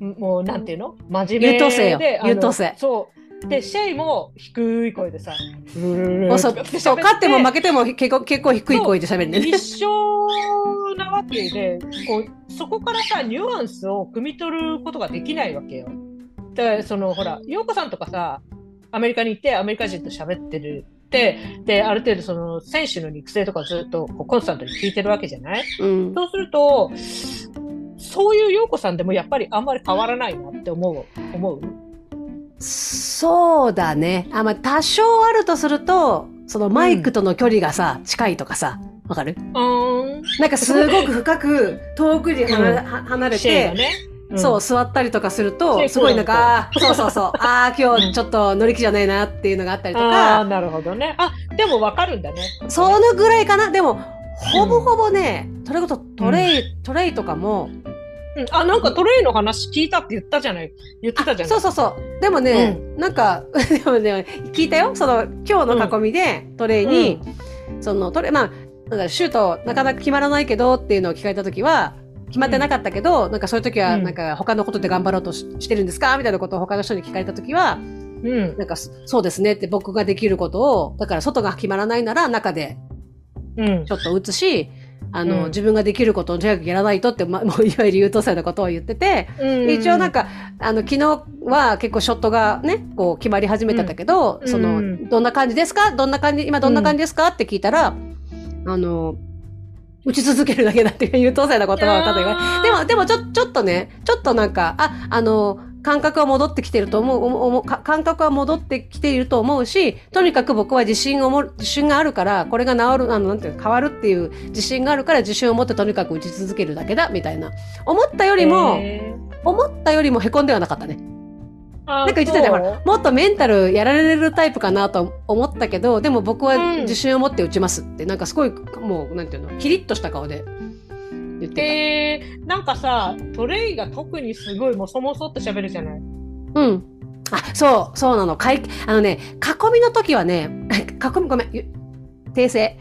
もうなんていうの？真面目で。優等生よ。優等生。そう。で、シェイも低い声でさ、うそう、そう、勝っても負けても結構結構低い声で喋るね。一緒なわけで、こう、そこからさ、ニュアンスを汲み取ることができないわけよ。だから、その、ほら、洋子さんとかさ、アメリカに行ってアメリカ人と喋ってる、で、ある程度その選手の肉声とかずっとコンスタントに聞いてるわけじゃない、うん、そうすると、そういう陽子さんでもやっぱりあんまり変わらないなって思う、思う？そうだね。あ、まあ、多少あるとすると、そのマイクとの距離がさ、うん、近いとかさ、わかる？うん。なんかすごく深く遠くに離,、離れて、ね、そう、座ったりとかすると、すごいなんか、そうそうそう、ああ、今日ちょっと乗り気じゃないなっていうのがあったりとか。ああ、なるほどね。あ、でもわかるんだね。そのぐらいかな。でも、ほぼほぼね、それこそトレイ、トレイとかも、うん、あ、なんかトレイの話聞いたって言ったじゃない？言ってたじゃない？そうそうそう。でもね、うん、なんか、でもね、聞いたよ。その、今日の囲みで、トレイに、うん、その、トレイ、まあ、なんかシュートなかなか決まらないけどっていうのを聞かれたときは、決まってなかったけど、うん、なんかそういう時は、なんか他のことで頑張ろうとしてるんですか？みたいなことを他の人に聞かれたときは、うん、なんかそうですねって僕ができることを、だから外が決まらないなら中で、ちょっと打つし、あの、うん、自分ができることをとにかくやらないとって、ま、もういわゆる優等生のことを言ってて、うん。一応なんか、あの、昨日は結構ショットがね、こう決まり始めてたけど、うん、その、どんな感じですか？どんな感じ、今どんな感じですか？って聞いたら、あの、打ち続けるだけだっていう優等生な言葉をたと言われでも、でもちょ、ちょっとね、ちょっとなんか、あ、あの、感覚は戻ってきてると思う、感覚は戻ってきていると思うし、とにかく僕は自信をも、自信があるから、これが治る、あの、なんていう変わるっていう自信があるから自信を持ってとにかく打ち続けるだけだ、みたいな。思ったよりも、思ったよりも凹んではなかったね。なんか言ってたじゃん、もっとメンタルやられるタイプかなと思ったけど、でも僕は自信を持って打ちますって、うん、なんかすごい、もう、なんていうの、キリッとした顔で言ってた。えー、なんかさ、トレイが特にすごいもそもそって喋るじゃない？うん。あ、そう、そうなの。かい、あのね、囲みの時はね、囲み、ごめん、訂正。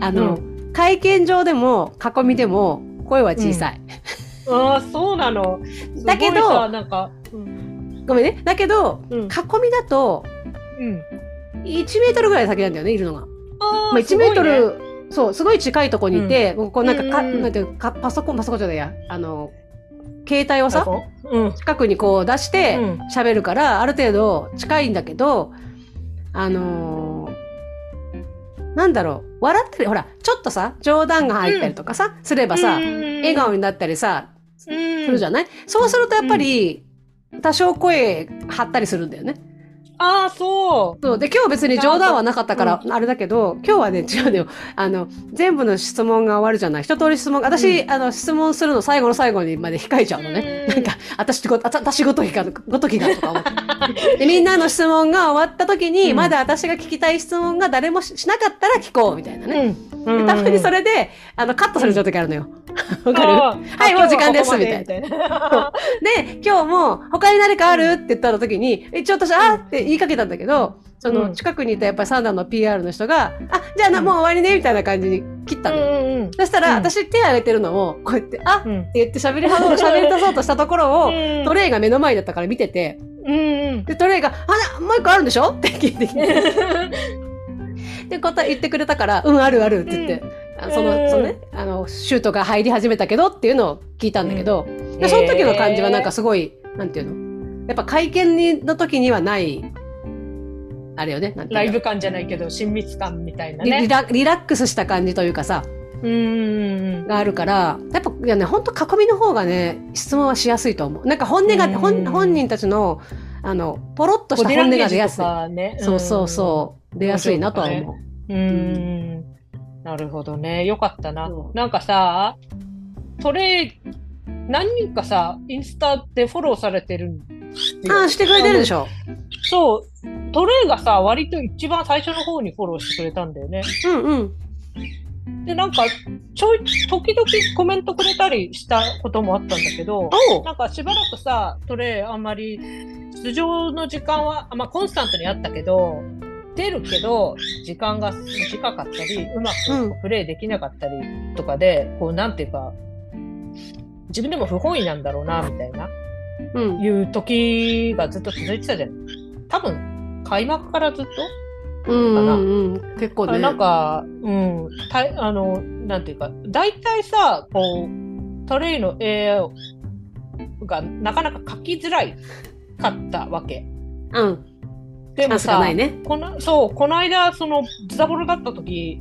あの、うん、会見場でも、囲みでも、声は小さい。うん、ああ、そうなの。だけど、なんか、うん、ごめんね。だけど、囲みだと、うん、1メートルぐらい先なんだよね、いるのが。あまあ、1メートル、そう、すごい近いとこにいて、うん、こうなんかか、なんていうか、パソコン、パソコンじゃないや、あの、携帯をさ、うん、近くにこう出して喋るから、ある程度近いんだけど、あのー、なんだろう、笑ったり、ほら、ちょっとさ、冗談が入ったりとかさ、すればさ、笑顔になったりさ、するじゃない？そうするとやっぱり、多少声張ったりするんだよね。ああ、そう。そう。で、今日別に冗談はなかったから、あれだけど、今日はね、違うのよ。あの、全部の質問が終わるじゃない。一通り質問、私、うん、あの、質問するの最後の最後にまで控えちゃうのね。なんか、私ご、私ごときが、ごときがとか思って。で、みんなの質問が終わった時に、うん、まだ私が聞きたい質問が誰もしなかったら聞こう、みたいなね。うん、たまにそれで、あの、カットされちゃう時あるのよ。わかる？はい、もう時間です、みたいな。で、今日も、他に何かある？って言った時に、一応私、あって言いかけたんだけど、その近くにいたやっぱりサンダーの PR の人が、あ、じゃあな、もう終わりね、みたいな感じに切ったの。よ。そしたら、私手挙げてるのを、こうやって、あ、って言って喋りは、喋り出そうとしたところを、トレイが目の前だったから見てて、で、トレイが、あ、もう一個あるんでしょ？って聞いてきて。で、答え言ってくれたから、うん、あるあるって言って、その、そのね、あの、シュートが入り始めたけどっていうのを聞いたんだけど、その時の感じはなんかすごい、なんていうの？やっぱ会見の時にはない、あれよね。ライブ感じゃないけど、親密感みたいなね。リラリラックスした感じというかさ、うんがあるから、やっぱ、いやね、本当囲みの方がね、質問はしやすいと思う。なんか本音が、本本人たちの、あの、ポロッとした本音が出やすい。ね、そうそうそう。出やすいなとは思う。うん。なるほどね。よかったな。なんかさ、それ、何人かさ、インスタでフォローされてるああ、してくれてるでしょ？そう。トレイがさ、割と一番最初の方にフォローしてくれたんだよね。うんうん。で、なんか、ちょい、時々コメントくれたりしたこともあったんだけど、なんかしばらくさ、トレイあんまり、出場の時間は、まあコンスタントにあったけど、出るけど、時間が短かったり、うまくプレイできなかったりとかで、うん、こう、なんていうか、自分でも不本意なんだろうな、みたいな、うん、いう時がずっと続いてたじゃん。多分、開幕からずっとうんうんうん、結構ね。なんか、うん、たあの、なんていうか、大体さ、こう、トレイの絵がなかなか描きづらいかったわけ。うん。でもさ、ね、このそう、この間、その、ズタボロだった時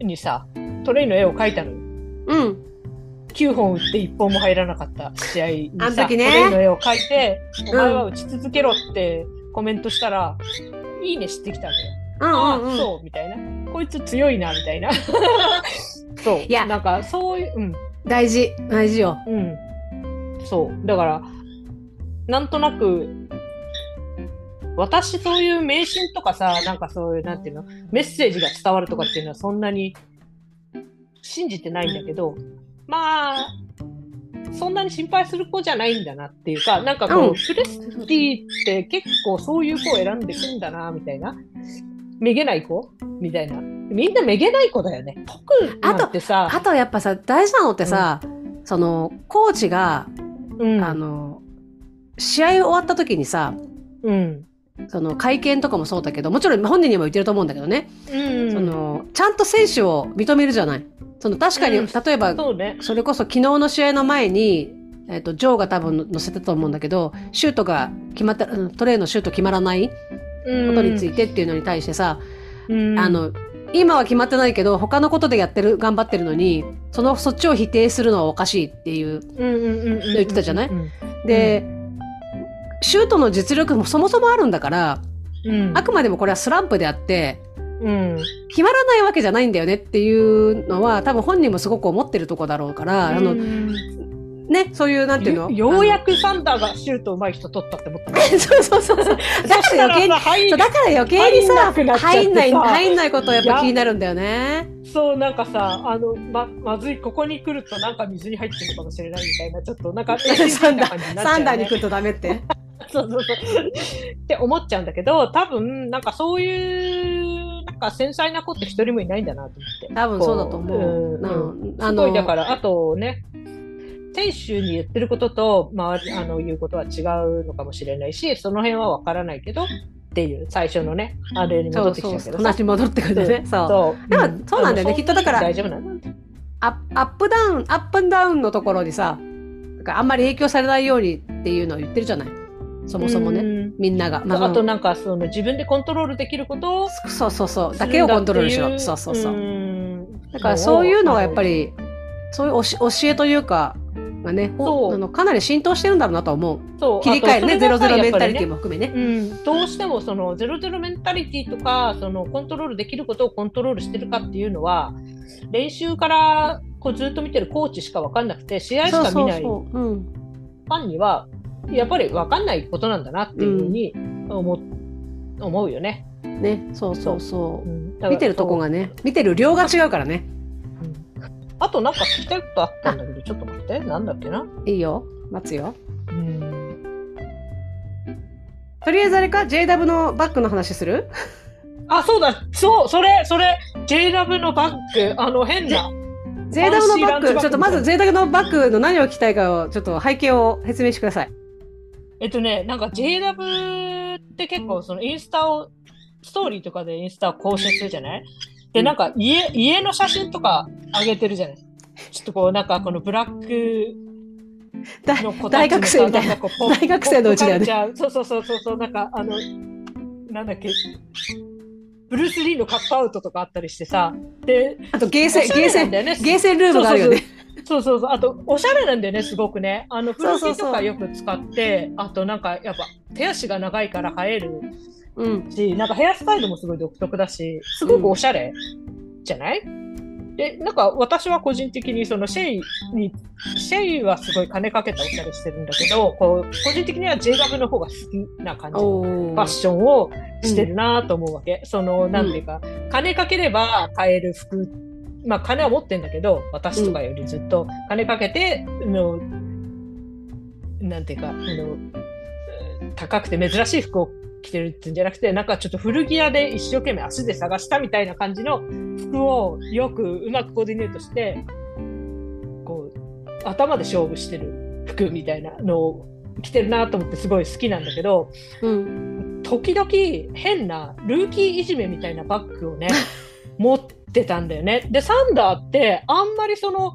にさ、トレイの絵を描いたのよ。うん。9本打って1本も入らなかった試合にさ、ね、トレイの絵を描いて、お前は打ち続けろってコメントしたら、うん、いいねしてきたのよ。うんうんうん、ああ、そう、みたいな。こいつ強いな、みたいな。そう。いや、なんか、そういう、うん。大事、大事よ。うん。そう。だから、なんとなく、私そういう迷信とかさ、なんかそういう、なんていうの、メッセージが伝わるとかっていうのはそんなに信じてないんだけど、まあ、そんなに心配する子じゃないんだなっていうか、なんかこう、うん、プレスティって結構そういう子を選んでくんだな、みたいな。めげない子みたいな。みんなめげない子だよね。特にってさ。あとやっぱさ、大事なのってさ、うん、その、コーチが、うん、あの、試合終わった時にさ、うん。その会見とかもそうだけどもちろん本人にも言ってると思うんだけどね、うん、そのちゃんと選手を認めるじゃない。その確かに、うん、例えばそ、ね,、れこそ昨日の試合の前に、えーと、ジョーが多分載せたと思うんだけどシュートが決まったトレーのシュート決まらないことについてっていうのに対してさ、うん、あの今は決まってないけど他のことでやってる頑張ってるのにそのそっちを否定するのはおかしいっていう言ってたじゃない？で、シュートの実力もそもそもあるんだから、うん、あくまでもこれはスランプであって、うん、決まらないわけじゃないんだよねっていうのは多分本人もすごく思ってるとこだろうから、うん、あのね、そういう、なんていうの？ようやくサンダーがシュートうまい人取ったって思った。そうそうそう。だから余計に、そうだから余計にさ、入んない、入んないことやっぱ気になるんだよね。そう、なんかさ、あの、ま、まずい、ここに来るとなんか水に入ってるかもしれないみたいな、ちょっとなんか、サンダー、サンダーに来るとダメって。そうそうそう。って思っちゃうんだけど、多分、なんかそういう、なんか繊細な子って一人もいないんだなと思って。多分そうだと思う。うん。すごい、だから、あとね、選手に言ってることと、まあ、あの言うことは違うのかもしれないし、その辺は分からないけど、っていう最初のね、あれに戻ってきちゃうけど話戻ってくるね。そう。そう。だから、そうなんだよね。きっとだから、大丈夫なの？アップダウン、アップダウンのところにさ、あんまり影響されないようにっていうのを言ってるじゃない。そもそもね、みんなが。まあ、あとなんかその自分でコントロールできることをそうそうそう。だけをコントロールしろ。そうそうそう。だからそう。いうのがやっぱりそういう教えというかがねあのかなり浸透してるんだろうなと思う。そう。切り替えるねゼロゼロメンタリティも含めね、ね、うん、どうしてもそのゼロゼロメンタリティとかそのコントロールできることをコントロールしてるかっていうのは練習からこうずっと見てるコーチしか分かんなくて試合しか見ない。ファンにはやっぱり分かんないことなんだなっていうふうに思,、う思うよね。ね、そうそうそう。うん、見てるとこがね、見てる量が違うからね。うん、あとなんか聞きたいことあったんだけど、ちょっと待って、なんだっけな？いいよ、待つよ。うん。とりあえずあれか、JW のバッグの話する？あ、そうだ、そう、それ、それ、JW のバッグ、あの変な。JW のバッグ、ちょっとまず JW のバッグの何を聞きたいかを、ちょっと背景を説明してください。えっとね、なんか JW って結構そのインスタを、ストーリーとかでインスタを更新するじゃない？で、なんか家、家の写真とか上げてるじゃない？ちょっとこう、なんかこのブラックの子大学生みたいな。大学生のうちだよね。そうそうそうそう、なんかあの、なんだっけ、ブルース・リーのカットアウトとかあったりしてさ、で、あとゲーセン、ゲーセン、ゲーセンルームがあるよね。そうそうそう。あと、おしゃれなんだよね、すごくね。あの、古着とかよく使って、あとなんか、やっぱ、手足が長いから生えるし、うん、なんかヘアスタイルもすごい独特だし、すごくおしゃれじゃない、うん、で、なんか私は個人的にそのシェイに、シェイはすごい金かけたおしゃれしてるんだけど、こう、個人的には JW の方が好きな感じのファッションをしてるなと思うわけ。うん、その、なんていうか、金かければ買える服まあ金は持ってんだけど、私とかよりずっと金かけて、うん、のなんていうか、あの、高くて珍しい服を着てるってんじゃなくて、なんかちょっと古着屋で一生懸命足で探したみたいな感じの服をよくうまくコーディネートして、こう、頭で勝負してる服みたいなのを着てるなと思ってすごい好きなんだけど、うん、時々変なルーキーいじめみたいなバッグをね、持ってたんだよね。で、サンダーってあんまりその、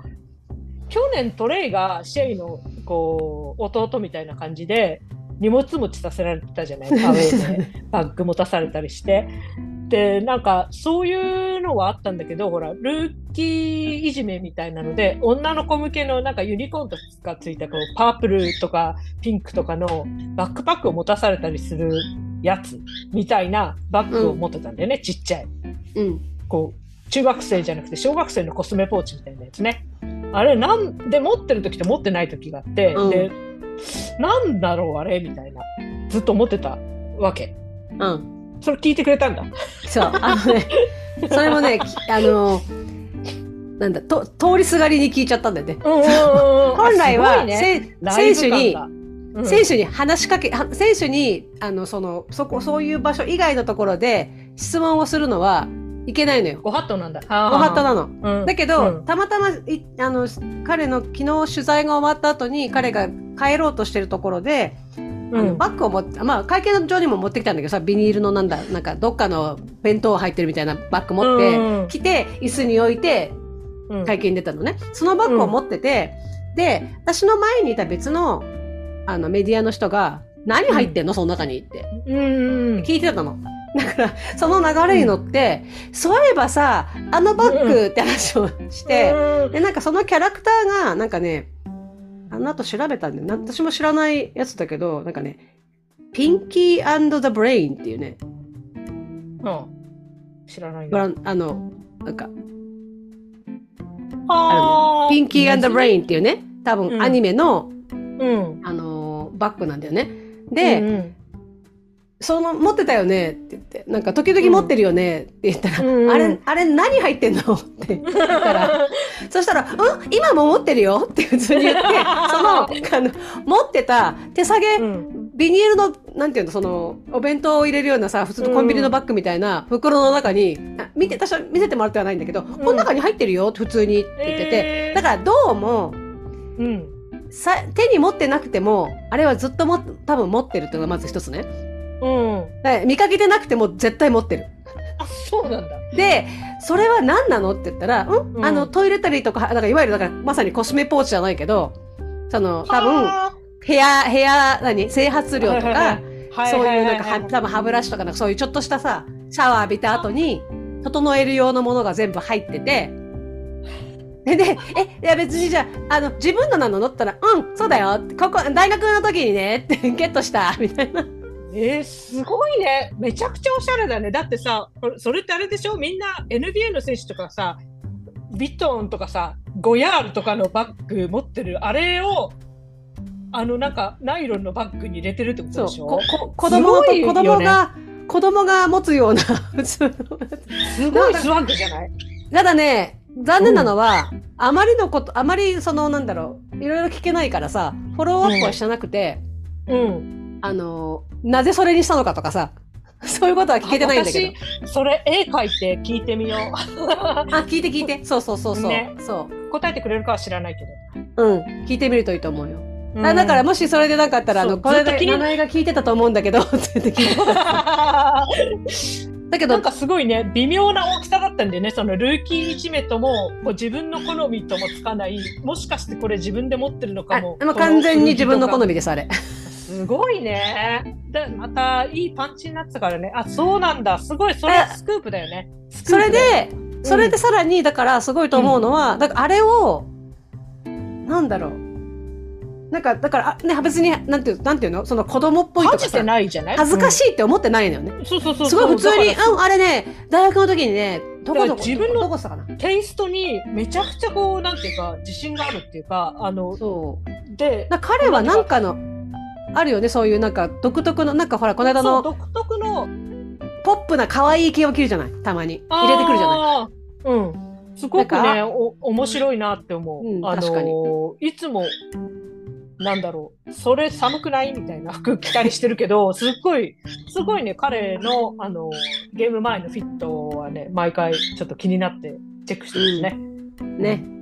去年トレイがシェイのこう弟みたいな感じで荷物持ちさせられてたじゃないアウェでバッグ持たされたりして。で、なんかそういうのはあったんだけど、ほら、ルーキーいじめみたいなので、女の子向けのなんかユニコーンとかついたこうパープルとかピンクとかのバックパックを持たされたりするやつみたいなバッグを持ってたんだよね、うん、ちっちゃい。うん。こう、中学生じゃなくて小学生のコスメポーチみたいなやつね。あれ、なんで持ってる時と持ってない時があって、うん、で、なんだろうあれみたいな、ずっと思ってたわけ。うん。それ聞いてくれたんだ。そう、あのね、それもね、あの、なんだと通りすがりに聞いちゃったんだよね。本来は、ね、選手に、うん、選手に話しかけ選手にあのそのそこそういう場所以外のところで質問をするのはいけないのよ。ご法度なんだ。ご法度なの。うん、だけど、うん、たまたまいあの彼の昨日取材が終わった後に彼が帰ろうとしてるところで、あのバッグを持って、まあ会見上にも持ってきたんだけどさ、ビニールのなんだ、なんかどっかの弁当入ってるみたいなバッグ持って、来て、椅子に置いて、会見に出たのね。そのバッグを持ってて、で、私の前にいた別の、あの、メディアの人が、何入ってんの、その中にって。聞いてたの。だから、その流れに乗って、うん、そういえばさ、あのバッグって話をして、うん、で、なんかそのキャラクターが、なんかね、あの後調べたんで、私も知らないやつだけど、なんかね、ピンキー the Brain っていうね。うん。知らないあの、なんか、あピンキー the Brain っていうね、多分アニメの、うん、あの、バッグなんだよね。で、うんうんその、持ってたよね？って言って、なんか時々持ってるよね？って言ったら、うん、あれ、あれ何入ってんの？って言ったら、そしたら、うん？今も持ってるよ？って普通に言って、その、あの、持ってた手提げ、うん、ビニールの、なんていうの、その、お弁当を入れるようなさ、普通のコンビニのバッグみたいな袋の中に、見て、私は見せてもらってはないんだけど、この中に入ってるよ？普通にって言ってて、えー、だからどうも、うん。さ手に持ってなくても、あれはずっとも、多分持ってるっていうのがまず一つね。うん。見かけてなくても絶対持ってる。あ、そうなんだ。で、それは何なのって言ったら、うん、うん、あの、トイレタリーとか、だからいわゆる、だからまさにコスメポーチじゃないけど、その、多分、部屋、部屋、何、整髪料とか、そういうなんか、多分歯ブラシとか、なんかそういうちょっとしたさ、シャワー浴びた後に、整える用のものが全部入ってて、で、で、え、いや別にじゃあ、あの、自分のなの？乗ったら、うん、そうだよ。ここ、大学の時にね、ってゲットした、みたいな。えー、すごいね。めちゃくちゃおしゃれだね。だってさ、それってあれでしょ？みんな NBA の選手とかさ、ビトンとかさ、ゴヤールとかのバッグ持ってる、あれを、あのなんかナイロンのバッグに入れてるってことでしょ？ここ子供子供が、子供が持つような。すごいスワッグじゃない？ただね、残念なのは、うん、あまりのこと、あまりその、なんだろう、いろいろ聞けないからさ、フォローアップはしてなくて、うん、うんあの、なぜそれにしたのかとかさ、そういうことは聞けてないんだけど。それ絵描いて聞いてみよう。あ、聞いて聞いて。そうそうそうそう。ね、そう。答えてくれるかは知らないけど。うん。聞いてみるといいと思うよ。うん、だからもしそれでなかったら、あの、これで名前が聞いてたと思うんだけど、って聞いてた。だけど、なんかすごいね、微妙な大きさだったんだよね。そのルーキー1名とも、こう自分の好みともつかない、もしかしてこれ自分で持ってるのかも。も完全に自分の好みです、あれ。すごいね。で、またいいパンチになってたからね。あ、そうなんだ。すごい、それスクープだよね。それで、それでさらに、だからすごいと思うのは、うん、だからあれを、なんだろう。なんか、だから、ね、別に、なんていう、なんていうの？その子供っぽいとかさ。ないじゃない？恥ずかしいって思ってないのよね。うん、そうそうそうすごい普通に、うん、あれね、大学の時にね、どこどこ自分のテイストにめちゃくちゃこう、なんていうか、自信があるっていうか、あの、そう。で、彼はなんかの、あるよね、そういうなんか独特の、なんかほら、この間の、独特の、ポップな可愛い系を着るじゃないたまに。入れてくるじゃないうん。すごくね、お、面白いなって思う。うん、あのいつも、なんだろう、それ寒くないみたいな 服着たりしてるけど、すっごい、すごいね、彼の、あの、ゲーム前のフィットはね、毎回ちょっと気になってチェックしてますね。うん、ね。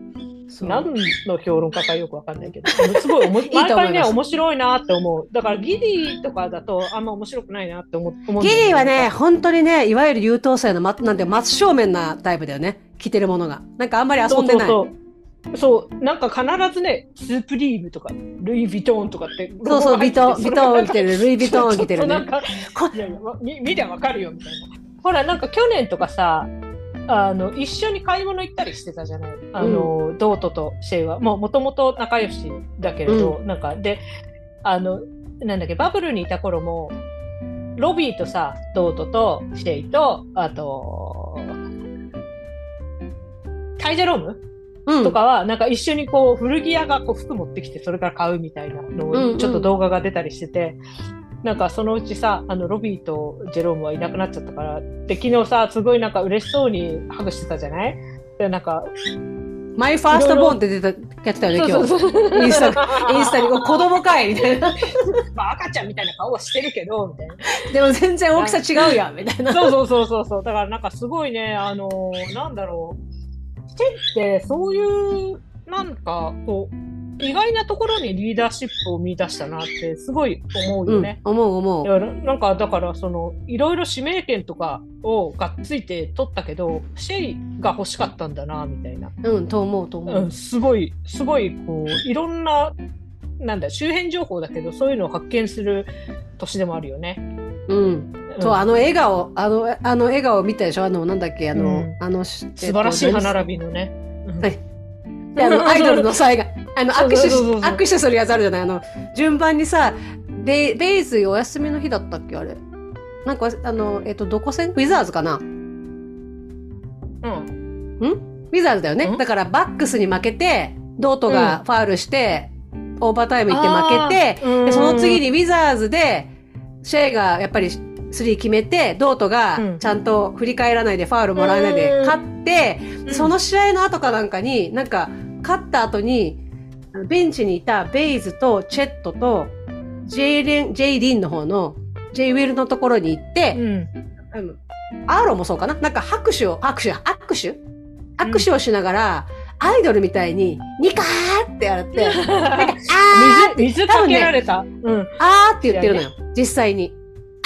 何の評論家かよくわかんないけど、すごいおも毎回ね、面白いなって思う。だからギリとかだとあんま面白くないなって思う。ギリはね、本当にね、いわゆる優等生の、ま、なんて真正面なタイプだよね。着てるものが。なんかあんまり遊んでない。そうそうそうなんか必ずね、スープリームとか、ルイ・ヴィトンとかって、そうそう、ビトン、ビトン着てる、ルイ・ヴィトン着てる、ね。見りゃわかるよみたいな。ほら、なんか去年とかさ、あの、一緒に買い物行ったりしてたじゃない。あの、うん、ドートとシェイは。もともと仲良しだけれど、うん、なんか、で、あの、なんだっけ、バブルにいた頃も、ロビーとさ、ドートとシェイと、あと、タイジェロームうん、とかは、なんか一緒にこう、古着屋がこう服持ってきて、それから買うみたいなのを、ちょっと動画が出たりしてて、なんかそのうちさ、あの、ロビーとジェロームはいなくなっちゃったから、で、昨日さ、すごいなんか嬉しそうにハグしてたじゃない？で、なんか、マイファーストボーンって出た、やってたよね、今日。インスタ、インスタに、子供かいみたいな。まあ赤ちゃんみたいな顔はしてるけど、みたいな。でも全然大きさ違うやん、みたいな。そうそうそうそうそう。だからなんかすごいね、あのー、なんだろう。チェってそういう、なんか、こう、意外なところにリーダーシップを見出したなってすごい思うよね。うん、思う思う。なんかだからそのいろいろ指名権とかをがっついて取ったけどシェイが欲しかったんだなみたいな。うんと思うと思う。うん、すごいすごいこういろんななんだ周辺情報だけどそういうのを発見する年でもあるよね。うん。と、あの笑顔、あの、あの笑顔見たでしょ？あの、なんだっけ、あの、うん、あの、素晴らしい歯並びのね。はい。で、あの、アイドルのシェイが、あの、握手し、握手するやつあるじゃない？あの、順番にさ、デデイズお休みの日だったっけあれ？なんか、あの、えっ、と、どこ戦ウィザーズかな？うん。ん？ウィザーズだよね。だから、バックスに負けて、ドートがファールして、うん、オーバータイム行って負けて、でその次にウィザーズで、シェイがやっぱりスリー決めて、ドートがちゃんと振り返らないでファールもらえないで勝って、その試合の後かなんかに、なんか、勝った後に、ベンチにいたベイズとチェットと、ジェイレン、ジェイリンの方の、ジェイウィルのところに行って、うん、アーロンもそうかな？なんか拍手を、拍手、握手？握手をしながら、うん、アイドルみたいに、ニカーってやって、なんか、あ ー水、水かけられた。ね、うん。あーって言ってるのよ。実際に。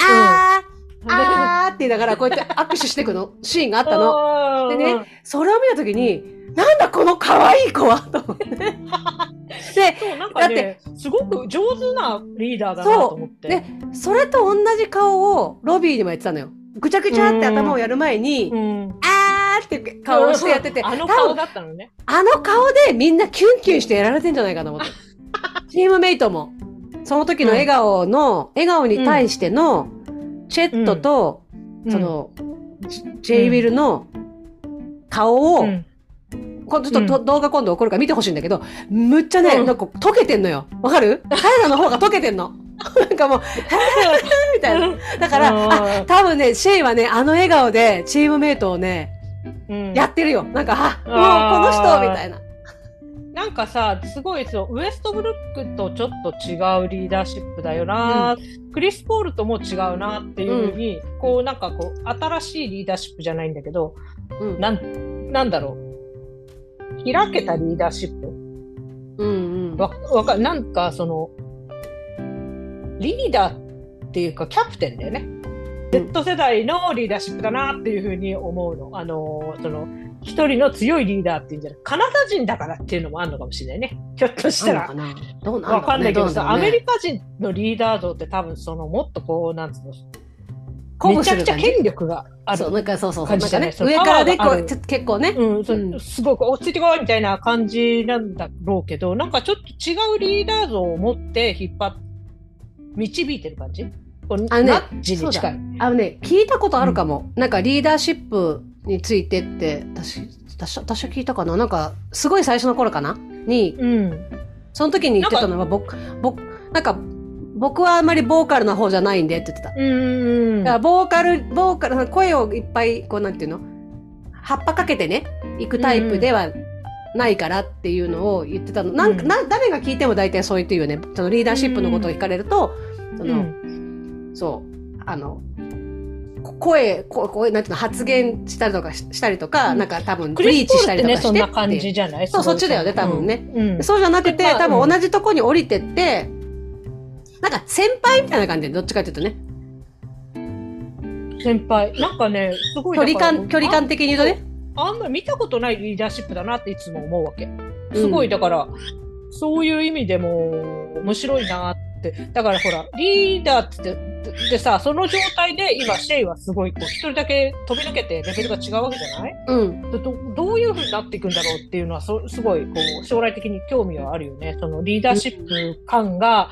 あー、あーって言いながらこうやって握手していくのシーンがあったの。でね、それを見たときに、なんだこの可愛い子はと思って。で、そうなんかね、すごく上手なリーダーだなと思って。で、それと同じ顔をロビーにもやってたのよ。ぐちゃぐちゃって頭をやる前に、あーって顔をしてやってて。あの顔だったのね。あの顔でみんなキュンキュンしてやられてんじゃないかと思って。チームメイトも。その時の笑顔の、笑顔に対しての、チェットと、その、ジェイウィルの顔を、こちょっと、動画今度送るから見てほしいんだけど、むっちゃね、なんか溶けてんのよ。わかる？彼らの方が溶けてんの。なんかもう、みたいな。だから、あ、多分ね、シェイはね、あの笑顔でチームメイトをね、うん、やってるよ。なんか、あ、もうこの人みたいな。なんかさ、すごいそう、ウエストブルックとちょっと違うリーダーシップだよな、うん、クリス・ポールとも違うなっていうふうに、うん、こうなんかこう、新しいリーダーシップじゃないんだけど、うん、なん、なんだろう。開けたリーダーシップうんうん。わ、わかなんかその、リーダーっていうかキャプテンだよね。Z 世代のリーダーシップだなっていうふうに思うの。あの、その、一人の強いリーダーっていうんじゃない？カナダ人だからっていうのもあるのかもしれないね。ひょっとしたら。どうなわかんないけどさ、ね、アメリカ人のリーダー像って多分そのもっとこう、なんつうの、めちゃくちゃ権力がある。そう、なんかそうそう、感じじゃない、上からでこう、結構ね。うん、うん、すごく落ち着いてこいみたいな感じなんだろうけど、なんかちょっと違うリーダー像を持って引っ張っ、導いてる感じ？あのね、あのね、聞いたことあるかも。うん、なんかリーダーシップについてって、私、私、私は聞いたかな？なんか、すごい最初の頃かな？に、うん、その時に言ってたのは、僕、僕、なんか、僕はあんまりボーカルな方じゃないんでって言ってた。うん。だからボーカル、ボーカル、声をいっぱい、こうなんていうの？葉っぱかけてね、行くタイプではないからっていうのを言ってたの。なんか、な、誰が聞いても大体そう言って言うよね。そのリーダーシップのことを聞かれると、その、そう、あの、声、声、なんていうの、発言したりとかしたりとか、うん、なんか多分、ブリーチしたりとかして。そんな感じじゃない？そう、そっちだよね、多分ね。うん、そうじゃなくて、多分同じとこに降りてって、なんか先輩みたいな感じで、どっちかっていうとね。先輩。なんかね、すごい。距離感、距離感的に言うとね。あんまり見たことないリーダーシップだなっていつも思うわけ。すごい、だから、そういう意味でも面白いなって。だからほら、リーダーってでさ、その状態で今、シェイはすごい、こう、一人だけ飛び抜けてレベルが違うわけじゃない？うん。どどういうふうになっていくんだろうっていうのは、そすごい、こう、将来的に興味はあるよね。そのリーダーシップ感が、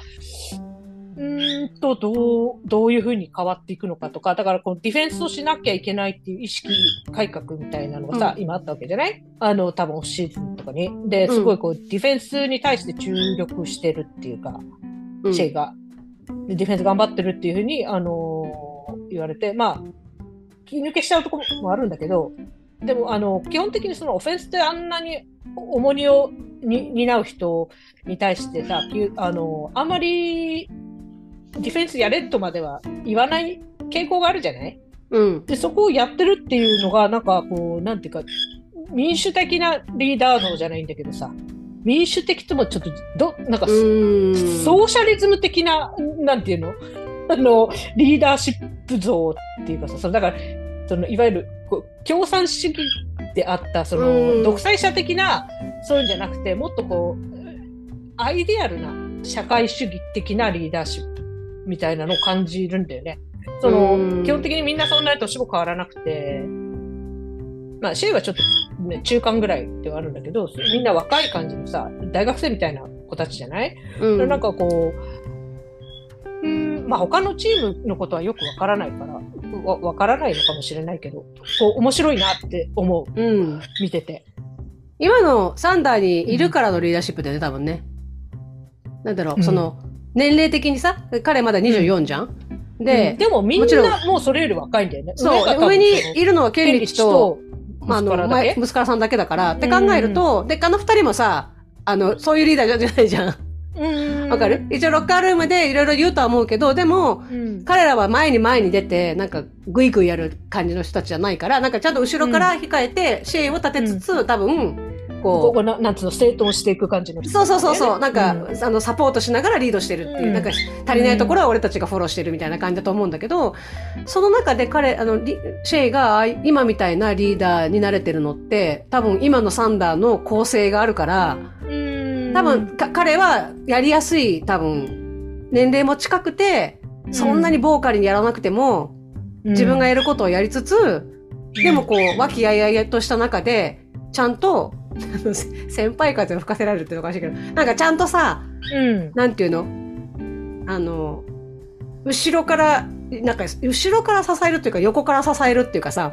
うんと、どう、どういうふうに変わっていくのかとか、だからこうディフェンスをしなきゃいけないっていう意識改革みたいなのがさ、うん、今あったわけじゃない？あの、多分オフシーズンとかに。で、すごいこう、ディフェンスに対して注力してるっていうか、うん、シェイが。で、ディフェンス頑張ってるっていうふうに、あのー、言われて、まあ、気抜けしちゃうところもあるんだけど、でも、あの、基本的にそのオフェンスであんなに重荷をに担う人に対してさ、あの、あんまりディフェンスやれとまでは言わない傾向があるじゃない？うん。で、そこをやってるっていうのが、なんかこう、なんていうか、民主的なリーダー像じゃないんだけどさ、民主的ともちょっと、ど、なんか、ソーシャリズム的な、なんていうの？あの、リーダーシップ像っていうかさ、そのだから、そのいわゆる共産主義であったその独裁者的なそういうんじゃなくてもっとこうアイデアルな社会主義的なリーダーシップみたいなのを感じるんだよね。その基本的にみんなそんなに年も変わらなくて、まあ、シェイはちょっと、ね、中間ぐらいではあるんだけど、みんな若い感じのさ、大学生みたいな子たちじゃない、うん、なんかこう、うん、まあ他のチームのことはよくわからないから、わわからないのかもしれないけど、こう面白いなって思う。うん。見てて。今のサンダーにいるからのリーダーシップだよね、多分ね。なんだろう、うん、その、年齢的にさ、彼まだ24じゃん、で、うん、でもみんなもうそれより若いんだよね。そう、上にいるのはケンリッチと、まあ、あの、前、息子さんだけだから、って考えると、で、あの二人もさ、あの、そういうリーダーじゃないじゃん。わかる？一応ロッカールームでいろいろ言うとは思うけど、でも、うん、彼らは前に前に出て、なんかグイグイやる感じの人たちじゃないから、なんかちゃんと後ろから控えて、支援を立てつつ、うん、多分、こう。ここななんつうの、整頓していく感じの、ね、そうそうそうそう。なんか、うん、あの、サポートしながらリードしてるっていう、なんか、足りないところは俺たちがフォローしてるみたいな感じだと思うんだけど、その中で彼、あの、シェイが今みたいなリーダーになれてるのって、多分今のサンダーの構成があるから、多分彼はやりやすい、多分、年齢も近くて、そんなにボーカルにやらなくても、自分がやることをやりつつ、でもこう、和気あいあいとした中で、ちゃんと 先輩風を吹かせられるっておかしいけど、なんかちゃんとさ、うん、なんていうの？あの、後ろから、なんか、後ろから支えるっていうか、横から支えるっていうかさ、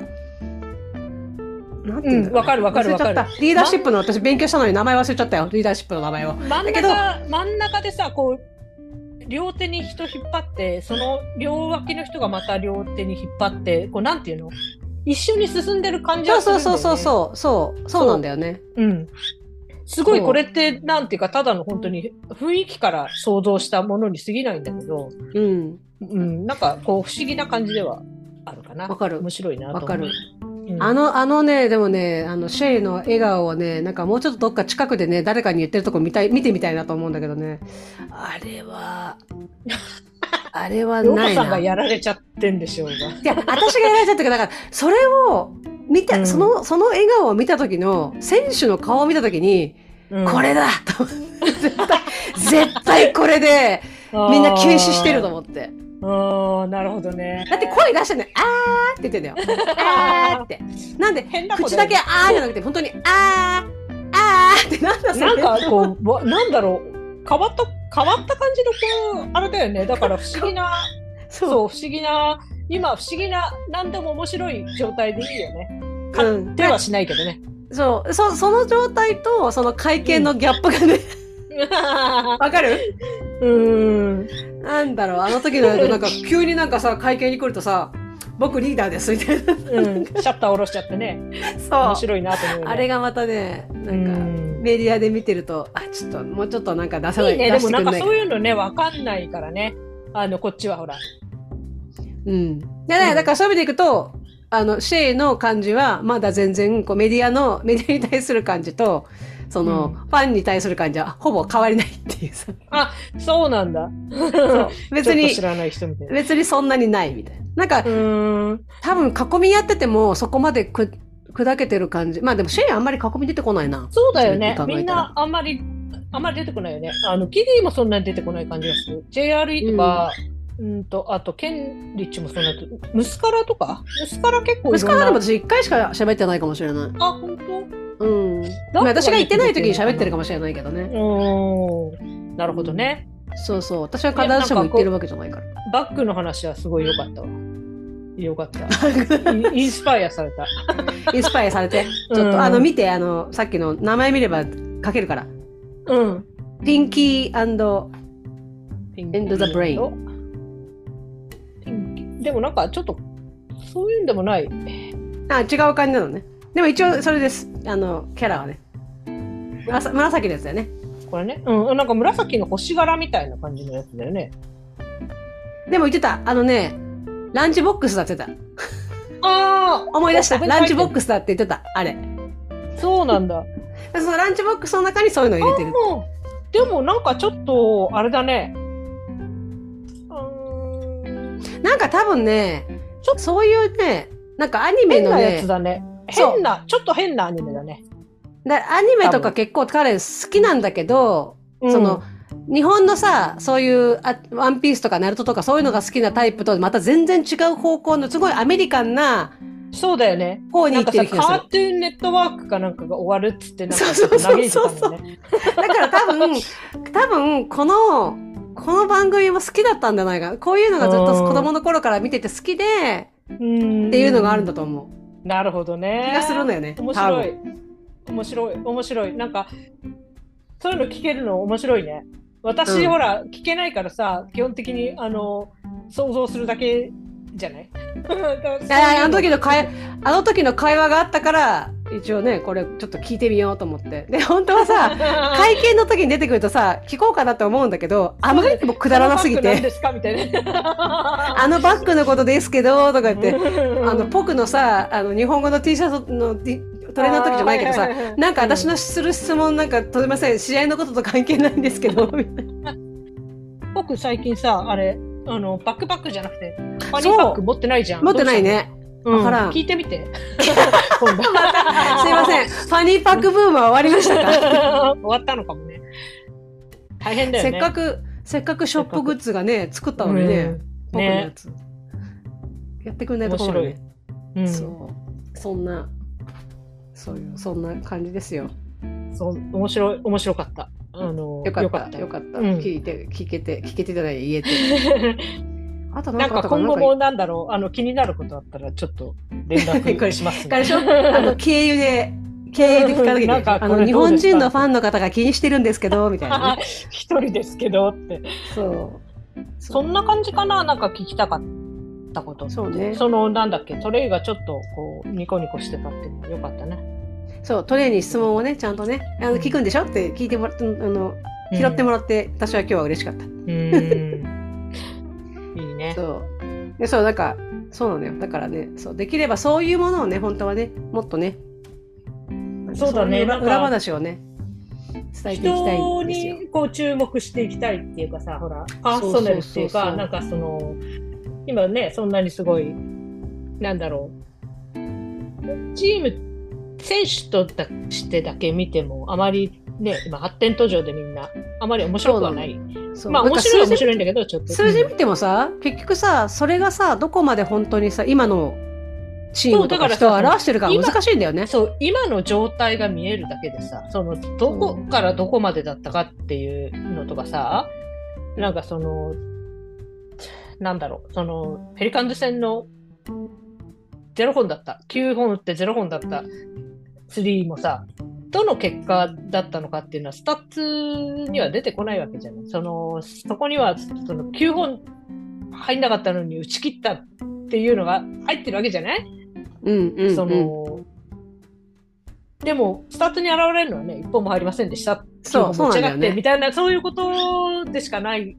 なんていうのわ、うん、かるわかるわかる。リーダーシップの、私勉強したのに名前忘れちゃったよ。リーダーシップの名前を。真ん中、真ん中でさ、こう、両手に人引っ張って、その両脇の人がまた両手に引っ張って、こう、なんていうの？一緒に進んでる感じはするんだよ、ね、そうそうそうそう。そうなんだよね。うん。すごいこれってなんていうかただの本当に雰囲気から想像したものに過ぎないんだけど、うん、うん、なんかこう不思議な感じではあるかな。わかる。面白いなとわかる。うん、あの、あのね、でもね、あの、シェイの笑顔をね、なんかもうちょっとどっか近くでね、誰かに言ってるとこ見たい、見てみたいなと思うんだけどね。あれは、あれはないな。さんがやられちゃってんでしょうが。いや、私がやられちゃったけど、だから、それを見た、うん、その、その笑顔を見た時の、選手の顔を見た時に、うん、これだと絶対、絶対これで、みんな休止してると思って。ああ、なるほどね。だって声出してんのあーって言ってんだよ。あーって。なんで、口だけあーじゃなくて、本当にあー、あーってなんだそれ。なんかこう、なんだろう、変わった、変わった感じのこう、あれだよね。だから不思議な、そう不思議な、今不思議な、なんでも面白い状態でいいよね。うん。ではしないけどね。そう、そ、その状態と、その会見のギャップがね、わ、うん、かる？うん。なんだろう、あの時の、なんか、急になんかさ、会見に来るとさ、僕リーダーですみたいな。うん。シャッター下ろしちゃってね。そう。面白いなと思う、ね、あれがまたね、なんか、メディアで見てると、あ、ちょっと、もうちょっとなんか出さない。いいね。でもなんかそういうのね、わかんないからね。あの、こっちはほら。うん。でね、だからそういう意味でいくと、あの、シェイの感じは、まだ全然、こう、メディアの、メディアに対する感じと、その、うん、ファンに対する感じはほぼ変わりないっていうさ。あ、そうなんだ。別に、知らない人みたいな。別にそんなにないみたいな。なんか、ん多分囲みやっててもそこまでく砕けてる感じ。まあでもシェイあんまり囲み出てこないな。そうだよね。みんなあんまり、あんまり出てこないよね。あの、キリーもそんなに出てこない感じがする。JRE とか、うん、と、あと、ケンリッチもそんな、ムスカラとか？ムスカラ結構ムスカラでも私一回しか喋ってないかもしれない。あ、本当？うん。まあ、私が行ってない時に喋ってるかもしれないけどね。うん。なるほどね。そうそう。私は必ずしも行ってるわけじゃないから。バックの話はすごい良かったわ。よかった。インスパイアされた。インスパイアされて。ちょっと、あの、見て、あの、さっきの名前見れば書けるから。うん。ピンキーエンド・ザ・ブレイン。でもなんかちょっと、そういうんでもない。あ、違う感じなのね。でも一応それです。あの、キャラはね。紫のやつだよね。これね。うん、なんか紫の星柄みたいな感じのやつだよね。でも言ってた。あのね、ランチボックスだって言ってた。ああ思い出した。ランチボックスだって言ってた。あれ。そうなんだ。そのランチボックスの中にそういうの入れてる。でもなんかちょっと、あれだね。なんか多分ね、ちょそういうね、なんかアニメのね。やつだね。変な、ちょっと変なアニメだね。だアニメとか結構彼好きなんだけど、その、日本のさ、そういうあ、ワンピースとかナルトとかそういうのが好きなタイプとまた全然違う方向の、すごいアメリカンな、そうだよね。方に行ってる気がする。カートゥーンネットワークかなんかが終わるっつって、なんか嘆いてたもんね。だから多分、多分、この、この番組も好きだったんじゃないかこういうのがずっと子供の頃から見てて好きで、っていうのがあるんだと思う。なるほどね。気がするんだよね。面白い。面白い。面白い。なんか、そういうの聞けるの面白いね。私、うん、ほら、聞けないからさ、基本的に、あの、想像するだけじゃない？あの時の会、あの時の会話があったから、一応ね、これちょっと聞いてみようと思って。で、本当はさ、会見の時に出てくるとさ、聞こうかなと思うんだけど、あまりにもくだらなすぎて。あのバッグのことですけど、とか言って、あの、僕のさ、あの、日本語の T シャツの、トレーナーの時じゃないけどさ、なんか私のする質問なんか、とれません、試合のことと関係ないんですけど、僕最近さ、あれ、あの、バックパックじゃなくて、パニーパック持ってないじゃん。持ってないね。わからん。聞いてみて。すいません。ファニーパックブームは終わりましたか？終わったのかもね。大変だよね。せっかく、せっかくショップグッズがね、作ったのにね、僕のやつ。やってくんないところね。そう。そんな、そういう、そんな感じですよ。そう、面白い、面白かった。あの、よかった、よかった。聞いて、聞けて、聞けていただいて言えて。あとなんか今後もなんだろう、あの気になることあったらちょっと連絡します、ね。あの経由で、経由で聞かなきゃいけない。あの日本人のファンの方が気にしてるんですけど、みたいな、ね。一人ですけどって。そう。そんな感じかな？なんか聞きたかったこと。そうね。その、なんだっけ、トレイがちょっとこう、ニコニコしてたっていうのはよかったね。そう、トレイに質問をね、ちゃんとね、あの聞くんでしょ？って聞いてもらって、あの、拾ってもらって、うん、私は今日は嬉しかった。うんね。そう。で、そう、なんか、そうなのよ。だからね、そう、できればそういうものをね、本当はね、もっとね、そうだね。裏裏話をね、伝えていきたいんですよ。人にこう注目していきたいっていうかさ、ほら、パーソナルっていうか、なんかその、今ね、そんなにすごい、なんだろう、チーム、選手としてだけ見ても、あまりね、今発展途上でみんな、あまり面白くはない。まあ面白い面白いんだけど、ちょっと。数字見てもさ、結局さ、それがさ、どこまで本当にさ、今のチームとか人を表してるから難しいんだよね。そう、今の状態が見えるだけでさ、その、どこからどこまでだったかっていうのとかさ、なんかその、なんだろう、その、ペリカンズ戦の0本だった。9本打って0本だった3もさ、どの結果だったのかっていうのは、スタッツには出てこないわけじゃない。その、そこには、その9本入んなかったのに打ち切ったっていうのが入ってるわけじゃない？うん、うん、その、でも、スタッツに現れるのはね、一本も入りませんでした。そう、持ち上がって、ね、みたいな、そういうことでしかない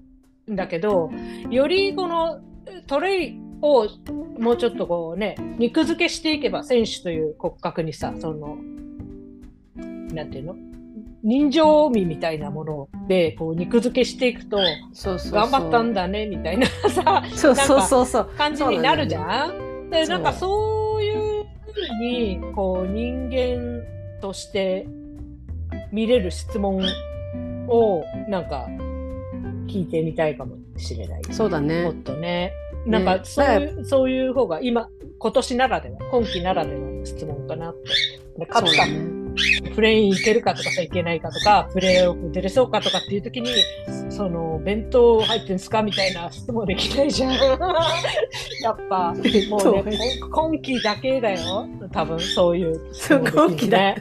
んだけど、よりこのトレイをもうちょっとこうね、肉付けしていけば、選手という骨格にさ、その、なんていうの？人情味みたいなものでこう肉付けしていくと頑張ったんだねみたいなさそうそうそうそう感じになるじゃん？でなんかそういうふうにこう人間として見れる質問をなんか聞いてみたいかもしれない。そうだね。もっとね。なんかそういう、ね、そういう方が今、今年ならでは、今季ならではの質問かなって。勝つか、ね、プレイン行けるかとかさ、行けないかとか、プレーオフ出れそうかとかっていう時に、その、弁当入ってんすかみたいな質問できないじゃん。やっぱ、もうね、今期だけだよ。多分、そういう、今期だ。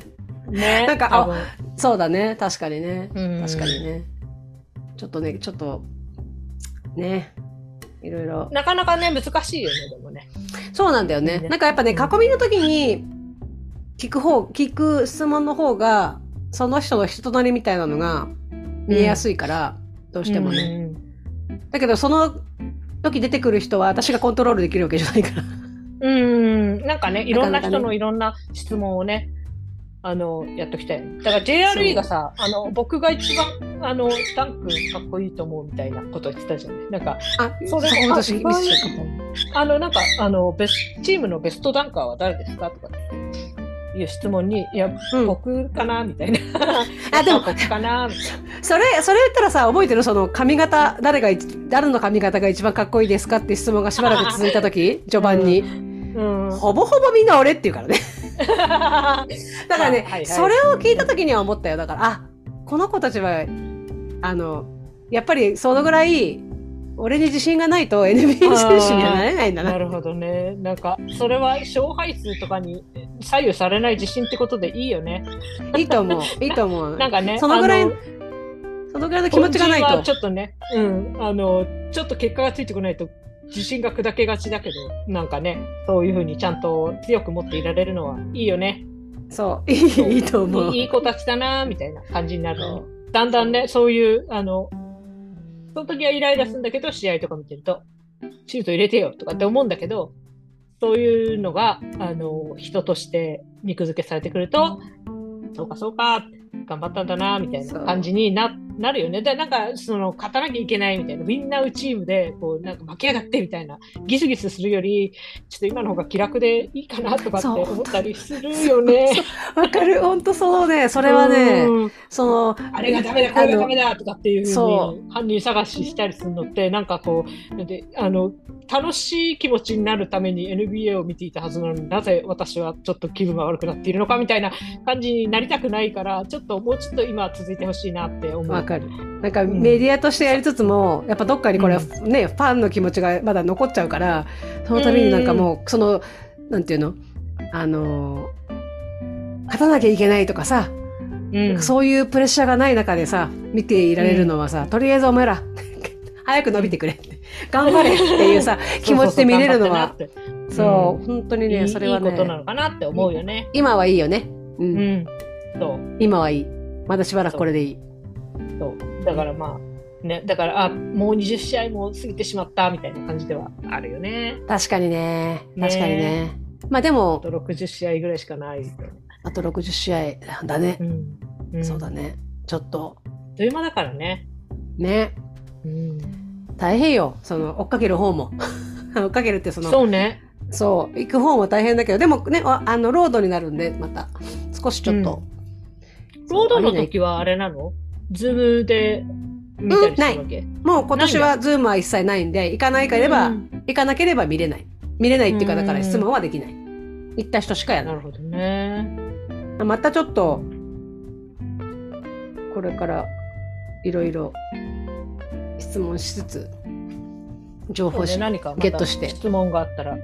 ね。なんか、あ、そうだね。確かにね。確かにね。ちょっとね、ちょっと、ね。いろいろ。なかなかね、難しいよね、でもね。そうなんだよね。ねなんかやっぱね、囲みの時に、聞く方、聞く質問の方が、その人の人となりみたいなのが見えやすいから、うん、どうしてもね、うん、だけどその時出てくる人は私がコントロールできるわけじゃないから。うん。なんかねいろんな人のいろんな質問をねあの、やっときたい。だから JRE がさ、あの、僕が一番、あの、ダンクかっこいいと思うみたいなこと言ってたじゃん。なんか、あ、それも私、あの、なんか、あの、ベス、チームのベストダンカーは誰ですか？とかいう質問に、いや、うん、僕かなみたいな。あ、でも、僕かな。それ、それ言ったらさ、覚えてる？その髪型、誰が、誰の髪型が一番かっこいいですかって質問がしばらく続いたとき、序盤に、うん。ほぼほぼみんな俺って言うからね。だからね、はいはい、それを聞いた時には思ったよ。だから、あ、この子たちは、あの、やっぱりそのぐらい、俺に自信がないと NBA 選手にはなれないんだな。なるほどね。なんか、それは勝敗数とかに左右されない自信ってことでいいよね。いいと思う。いいと思う。なんかね、そのぐらい、そのぐらいの気持ちがないと。ちょっとね、うん、あの、ちょっと結果がついてこないと自信が砕けがちだけど、なんかね、そういうふうにちゃんと強く持っていられるのはいいよね。そう、いいいいと思う。いい子たちだな、みたいな感じになるだんだんね、そういう、あの、その時はイライラするんだけど、試合とか見てると、シュート入れてよとかって思うんだけど、そういうのが、あの、人として肉付けされてくると、そうかそうか、頑張ったんだな、みたいな感じにななるよね。で、なんか、その、勝たなきゃいけないみたいな、みんなチームで、こう、なんか負け上がってみたいな、ギスギスするより、ちょっと今の方が気楽でいいかなとかって思ったりするよね。わかる、本当そうね。それはね、その、あれがダメだ、これがダメだとかっていうふうに、犯人探ししたりするのって、なんかこう、で、あの、楽しい気持ちになるために NBA を見ていたはずなのになぜ私はちょっと気分が悪くなっているのかみたいな感じになりたくないからちょっともうちょっと今続いてほしいなって思う。わかる。なんかメディアとしてやりつつも、うん、やっぱどっかにこれ、うん、ねファンの気持ちがまだ残っちゃうからそのためになんかもうそのなんていうの？あの勝たなきゃいけないとかさ、うん、そういうプレッシャーがない中でさ見ていられるのはさ、とりあえずお前ら 早く伸びてくれって。頑張れっていうさ、気持ちで見れるのは。そう、本当にね、それはね。いいことなのかなって思うよね。今はいいよね。うん。そう。今はいい。まだしばらくこれでいい。そう。だからまあ、ね、だから、あ、もう20試合も過ぎてしまったみたいな感じではあるよね。確かにね。確かにね。まあでも。あと60試合ぐらいしかない。あと60試合だね。うん。そうだね。ちょっと。という間だからね。ね。うん、大変よ。その、追っかける方も。追っかけるってその、そうね。そう、行く方も大変だけど、でもね、あの、ロードになるんで、また、少しちょっと。うん、ロードの時はあれなの？ Zoom で見たりするわけ、うん、もう今年は Zoom は一切ないんで、行かないかれば、うん、行かなければ見れない。見れないっていうか、だから質問はできない。行った人しかやなるほどね。またちょっと、これからいろいろ質問しつつ情報し、ね、何かゲットして。質問があったら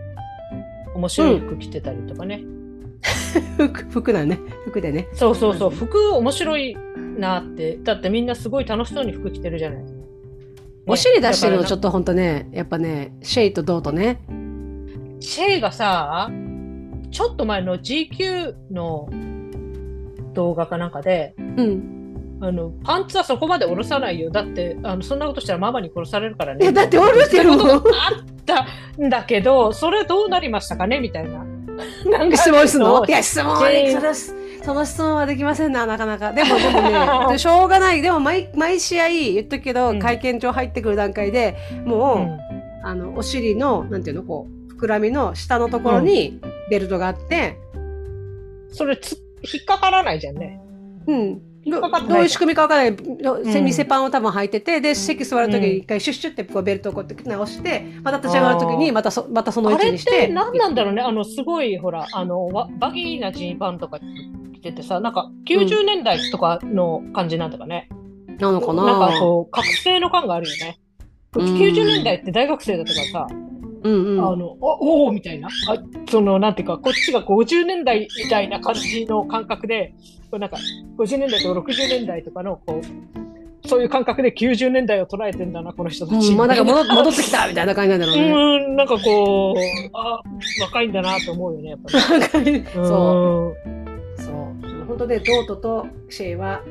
面白い服着てたりとかね、うん、服服だね。服でね。そうそうそう服面白いなって。だってみんなすごい楽しそうに服着てるじゃない、ね、お尻出してるのちょっとほんとねやっぱねシェイとドーとね。シェイがさちょっと前の GQ の動画かなんかで、うん、あの、パンツはそこまで下ろさないよ。だって、あの、そんなことしたらママに殺されるからね。だって下ろしてることあったんだけど、それどうなりましたかね？みたいな。なんか質問するの？いや、質問はでその質問はできませんな、なかなか。でも、でもね、しょうがない。でも毎、毎試合言っとくけど、うん、会見場入ってくる段階でもう、うん、あの、お尻の、なんていうの、こう、膨らみの下のところにベルトがあって、うん、それつ、引っかからないじゃんね。うん。どういう仕組みかわからない。店パンを多分履いてて、で、席座るときに一回シュッシュってこうベルトをこうやって直して、また立ち上がるときにまたそ、またその位置にして。あれって何なんだろうねあの、すごい、ほら、あの、バギーなジーパンとか着ててさ、なんか90年代とかの感じなんだかね。なのかななんかこう、覚醒の感があるよね。90年代って大学生だったからさ、うんうん、あの、おおみたいな。あその、なんていうか、こっちが50年代みたいな感じの感覚で、こうなんか、50年代とか60年代とかの、こう、そういう感覚で90年代を捉えてんだな、この人たち。うん、まあ、なんか戻戻ってきたみたいな感じなんだろうね。うん、なんかこう、あ、若いんだなと思うよね、やっぱり。そう。本当でドートとシェイは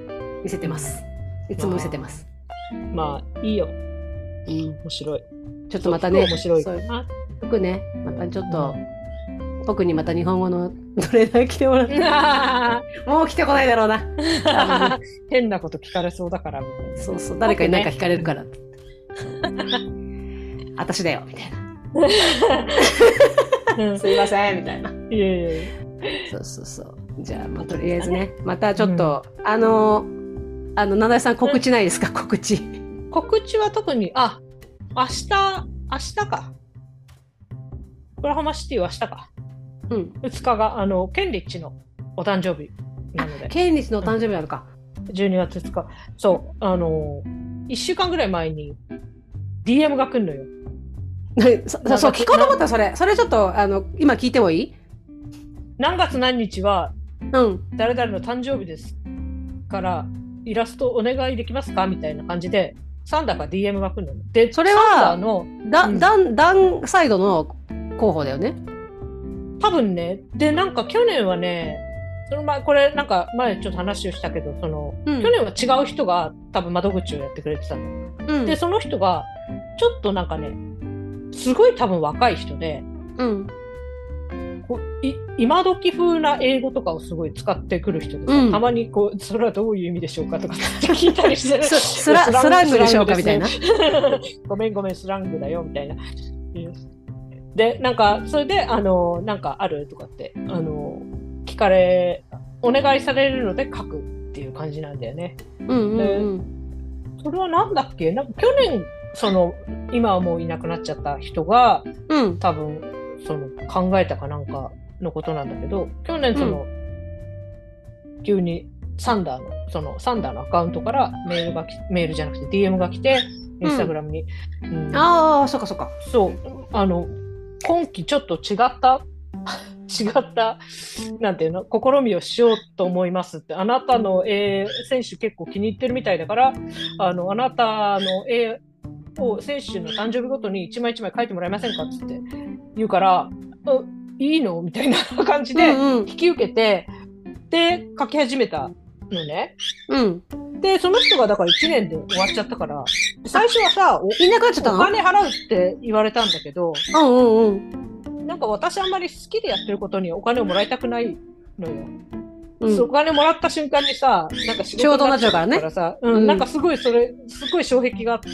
見せてます。いつも見せてます。まあいいよ、うん、面白い。ちょっとまたね面白い服ねまたちょっと、僕にまた日本語のトレーナー来てもらって。もう来てこないだろうな。変なこと聞かれそうだから。そうそう誰かに何か聞かれるから、ね、私だよみたいな。すいませんみたいな。そうそうそうじゃあ、まあ、とりあえずねまたちょっと、うん、あのあの七井さん告知ないですか、告知告知は特にあ明日明日かオクラハマシティは明日かうん、2日があのケンリッチのお誕生日なので。ケンリッチのお誕生日なのか。12月2日。そう、あの、1週間ぐらい前に DM が来るのよ。そそう、聞こうと思ったそれ。それちょっと、あの、今聞いてもいい？何月何日は、うん。誰々の誕生日ですから、イラストお願いできますか？みたいな感じで、サンダーから DM が来るの。で、それは、の、ダ、ダン、ダンサイドの候補だよね。多分ね、で、なんか去年はね、その前、これなんか前ちょっと話をしたけど、その、うん、去年は違う人が多分窓口をやってくれてたの。うん、で、その人が、ちょっとなんかね、すごい多分若い人で、うん、こい今時風な英語とかをすごい使ってくる人でさ、うん、たまにこう、それはどういう意味でしょうかとか 聞いたりしてスラスラングでしょうかみたいな。ごめんごめん、スラングだよみたいな。で、なんか、それで、あの、なんかあるとかって、あの、聞かれ、お願いされるので書くっていう感じなんだよね。うんうんうん、で、それはなんだっけ？なんか去年、その、今はもういなくなっちゃった人が、うん、多分、その、考えたかなんかのことなんだけど、去年その、うん、急にサンダーの、その、サンダーのアカウントからメールがき、メールじゃなくて DM が来て、インスタグラムに。うん、ああ、そっかそっか。そう。あの、今季ちょっと違った 違った、なんていうの、試みをしようと思いますって、あなたの絵、選手結構気に入ってるみたいだから、あの、あなたの絵を選手の誕生日ごとに一枚一枚書いてもらえませんかって言うから、いいの？みたいな感じで引き受けて、うんうん、で、書き始めたのね。うん。で、その人がだから1年で終わっちゃったから、最初はさ、いなくなっちゃったの？お金払うって言われたんだけど、うんうんうん。なんか私あんまり好きでやってることにお金をもらいたくないのよ。うん、お金もらった瞬間にさ、なんか仕事になっちゃうからね。さ、うん、なんかすごいそれ、すごい障壁があって、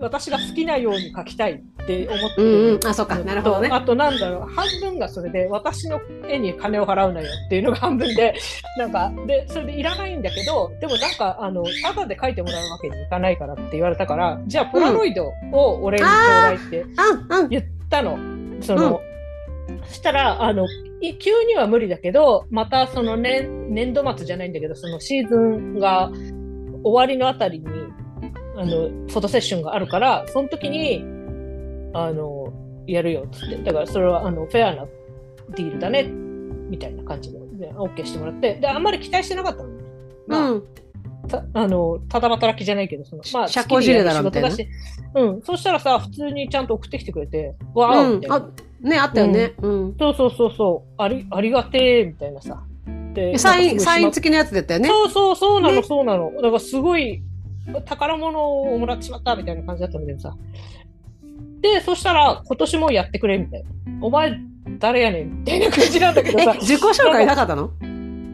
私が好きなように描きたいって思ってうんうん、あ、そっか、なるほどね。あとなんだろう、半分がそれで、私の絵に金を払うなよっていうのが半分で、なんか、で、それでいらないんだけど、でもなんか、あの、ただで描いてもらうわけにいかないからって言われたから、じゃあ、ポラロイドを俺にちょうだいって言ったの。その、そしたら、あの、急には無理だけど、またその年、年度末じゃないんだけど、そのシーズンが終わりのあたりに、あの、フォトセッションがあるから、その時に、あの、やるよっつって。だからそれは、あの、フェアなディールだね、みたいな感じで、で OK してもらって。で、あんまり期待してなかったのね。まあ、うん、たあの、ただ働きじゃないけど、その、まあ、社交辞令だろみたいな。うん。そしたらさ、普通にちゃんと送ってきてくれて、わーみたいな。うん、あ、ね、あったよね。うん。そうそうそうそう。あり、ありがてー、みたいなさ。で、サイン、サイン付きのやつだったよね。そうそう、そうなの、そうなの。だからすごい、宝物をもらってしまったみたいな感じだったんだけどさ。で、そしたら、今年もやってくれみたいな。お前、誰やねんみたいな感じなんだけどさ。自己紹介なかったの？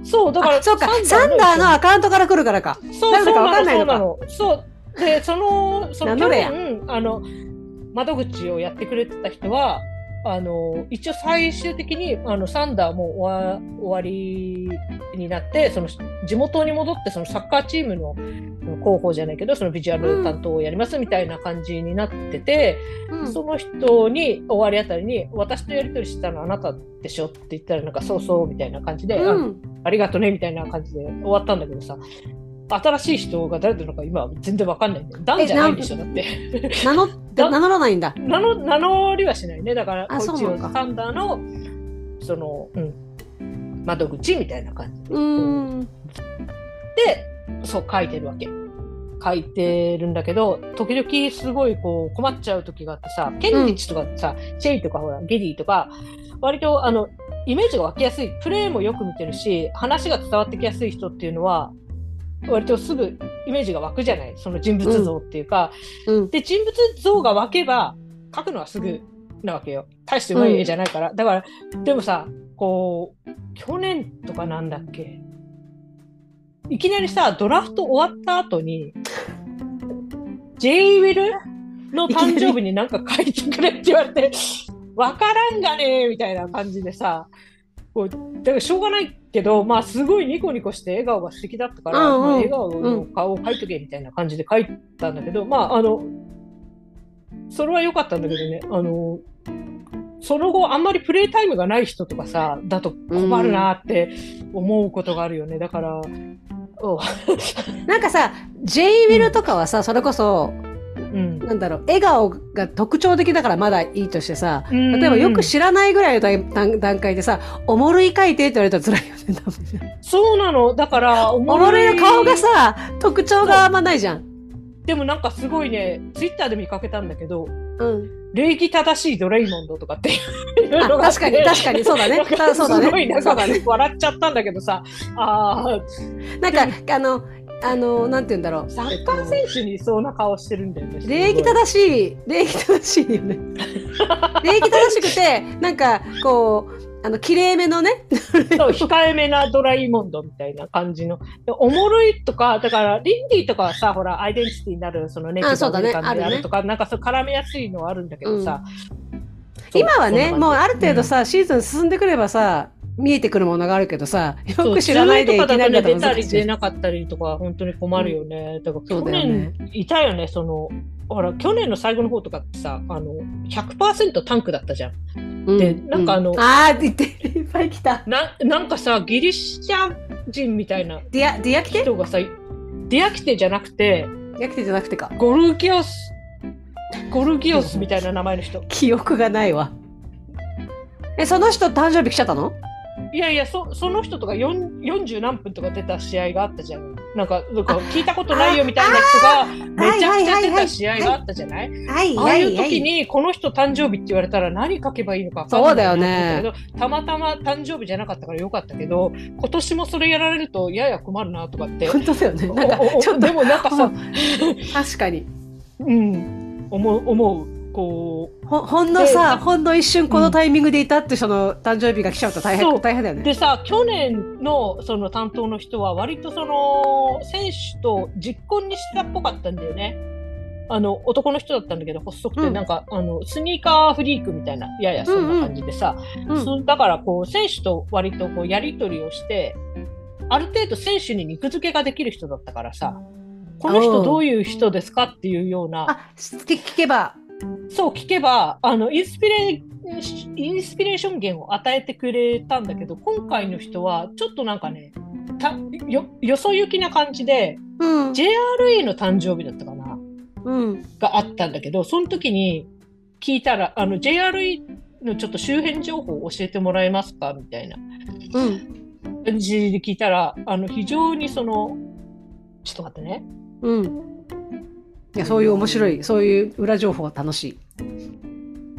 そう、だから、そうか、サンダーのアカウントから来るからか。そう、そうなの、そうなの。そう。で、その、その去年、あの、窓口をやってくれてた人は、あの、一応最終的に、あの、サンダーも終わりになって、その、地元に戻って、そのサッカーチームの広報じゃないけど、そのビジュアル担当をやりますみたいな感じになってて、うん、その人に終わりあたりに、私とやり取りしたのあなたでしょって言ったら、なんか、そうそうみたいな感じで、うん、あありがとねみたいな感じで終わったんだけどさ、新しい人が誰なのか今全然わかんないんだよ。男じゃないんでしょだって。名乗、名乗らないんだ。名乗、名乗りはしないね。だから、こっちをサンダーの、その、うん、窓口みたいな感じで。で、そう書いてるわけ。書いてるんだけど、時々すごいこう困っちゃう時があってさ、ケンリッチとかさ、うん、チェイとかほら、ゲディとか、割とあの、イメージが湧きやすいプレーもよく見てるし話が伝わってきやすい人っていうのは割とすぐイメージが湧くじゃない？その人物像っていうか、うん、で人物像が湧けば描くのはすぐなわけよ。大してうまい絵じゃないから、うん、だからでもさこう去年とかなんだっけ？いきなりさドラフト終わった後に J ウィルの誕生日になんか書いてくれって言われてわからんがねみたいな感じでさ、こう、だからしょうがないけど、まあすごいニコニコして笑顔が素敵だったから、うんうん、まあ、笑顔の顔を描いとけみたいな感じで書いたんだけど、まああの、それは良かったんだけどね、あの、その後あんまりプレイタイムがない人とかさ、だと困るなって思うことがあるよね。だから、なんかさ、J ウィルとかはさ、それこそ、うん、なんだろう、笑顔が特徴的だからまだいいとしてさ、例えばよく知らないぐらいの段階でさ、おもろい書いてって言われたら辛いよね、多分。そうなの。だから、おもろいの顔がさ、特徴があんまないじゃん。でもなんかすごいね、ツイッターで見かけたんだけど、うん、礼儀正しいドレイモンドとかっていうのが確かに確かにそうだね。そうだね。すごいなんか笑っちゃったんだけどさ、ああ。なんか、あの、あの、なんて言うんだろう。サッカー選手にいそうな顔してるんだよね。礼儀正しい、礼儀正しいよね。礼儀正しくて、なんか、こう、あの、綺麗めのね。そう、控えめなドライモンドみたいな感じの。おもろいとか、だから、リンディとかはさ、ほら、アイデンティティになる、そのネティブ感であるとか、ね、なんかそう絡めやすいのはあるんだけどさ。うん、今はね、もうある程度さ、うん、シーズン進んでくればさ、見えてくるものがあるけどさ、よく知らないでいきなりだと出たり出なかったりとか、本当に困るよね。だから去年、いたよね、その、ほら、去年の最後の方とかってさ、あの、100%タンクだったじゃん。で、なんかあの、あーって言って、いっぱい来た。な、なんかさ、ギリシャ人みたいな。ディア、ディアキテ人がさ、ディアキテじゃなくて、ディアキテじゃなくてか。ゴルギオス、ゴルギオスみたいな名前の人。記憶がないわ。え、その人誕生日来ちゃったの？いやいやそその人とか40何分とか出た試合があったじゃん。なんかなんか聞いたことないよみたいな人がめちゃくちゃ出た試合があったじゃない？ああいう時にこの人誕生日って言われたら何書けばいいのかそうだよね。たまたま誕生日じゃなかったからよかったけど今年もそれやられるとやや困るなとかって。本当だよね。なんかちょっとでもなんかさ 確かに。うん。思う思うこうほほんのさほんの一瞬このタイミングでいたって人の誕生日が来ちゃうと大変,、大変だよね。でさ去年のその担当の人は割とその選手と実婚にしたっぽかったんだよね。あの男の人だったんだけど細くて、なんかあのスニーカーフリークみたいなややそんな感じでさ、うん。うん、だからこう選手と割とこうやり取りをしてある程度選手に肉付けができる人だったからさ。この人どういう人ですかっていうような。あ聞けばそう聞けばあのインスピレインスピレーション源を与えてくれたんだけど今回の人はちょっとなんかねたよよそ行きな感じで、うん、JRE の誕生日だったかな、うん、があったんだけどその時に聞いたらあの JRE のちょっと周辺情報を教えてもらえますかみたいな感じで聞いたらあの非常にそのちょっと待ってね。うんいやそういう面白いそういう裏情報は楽しい。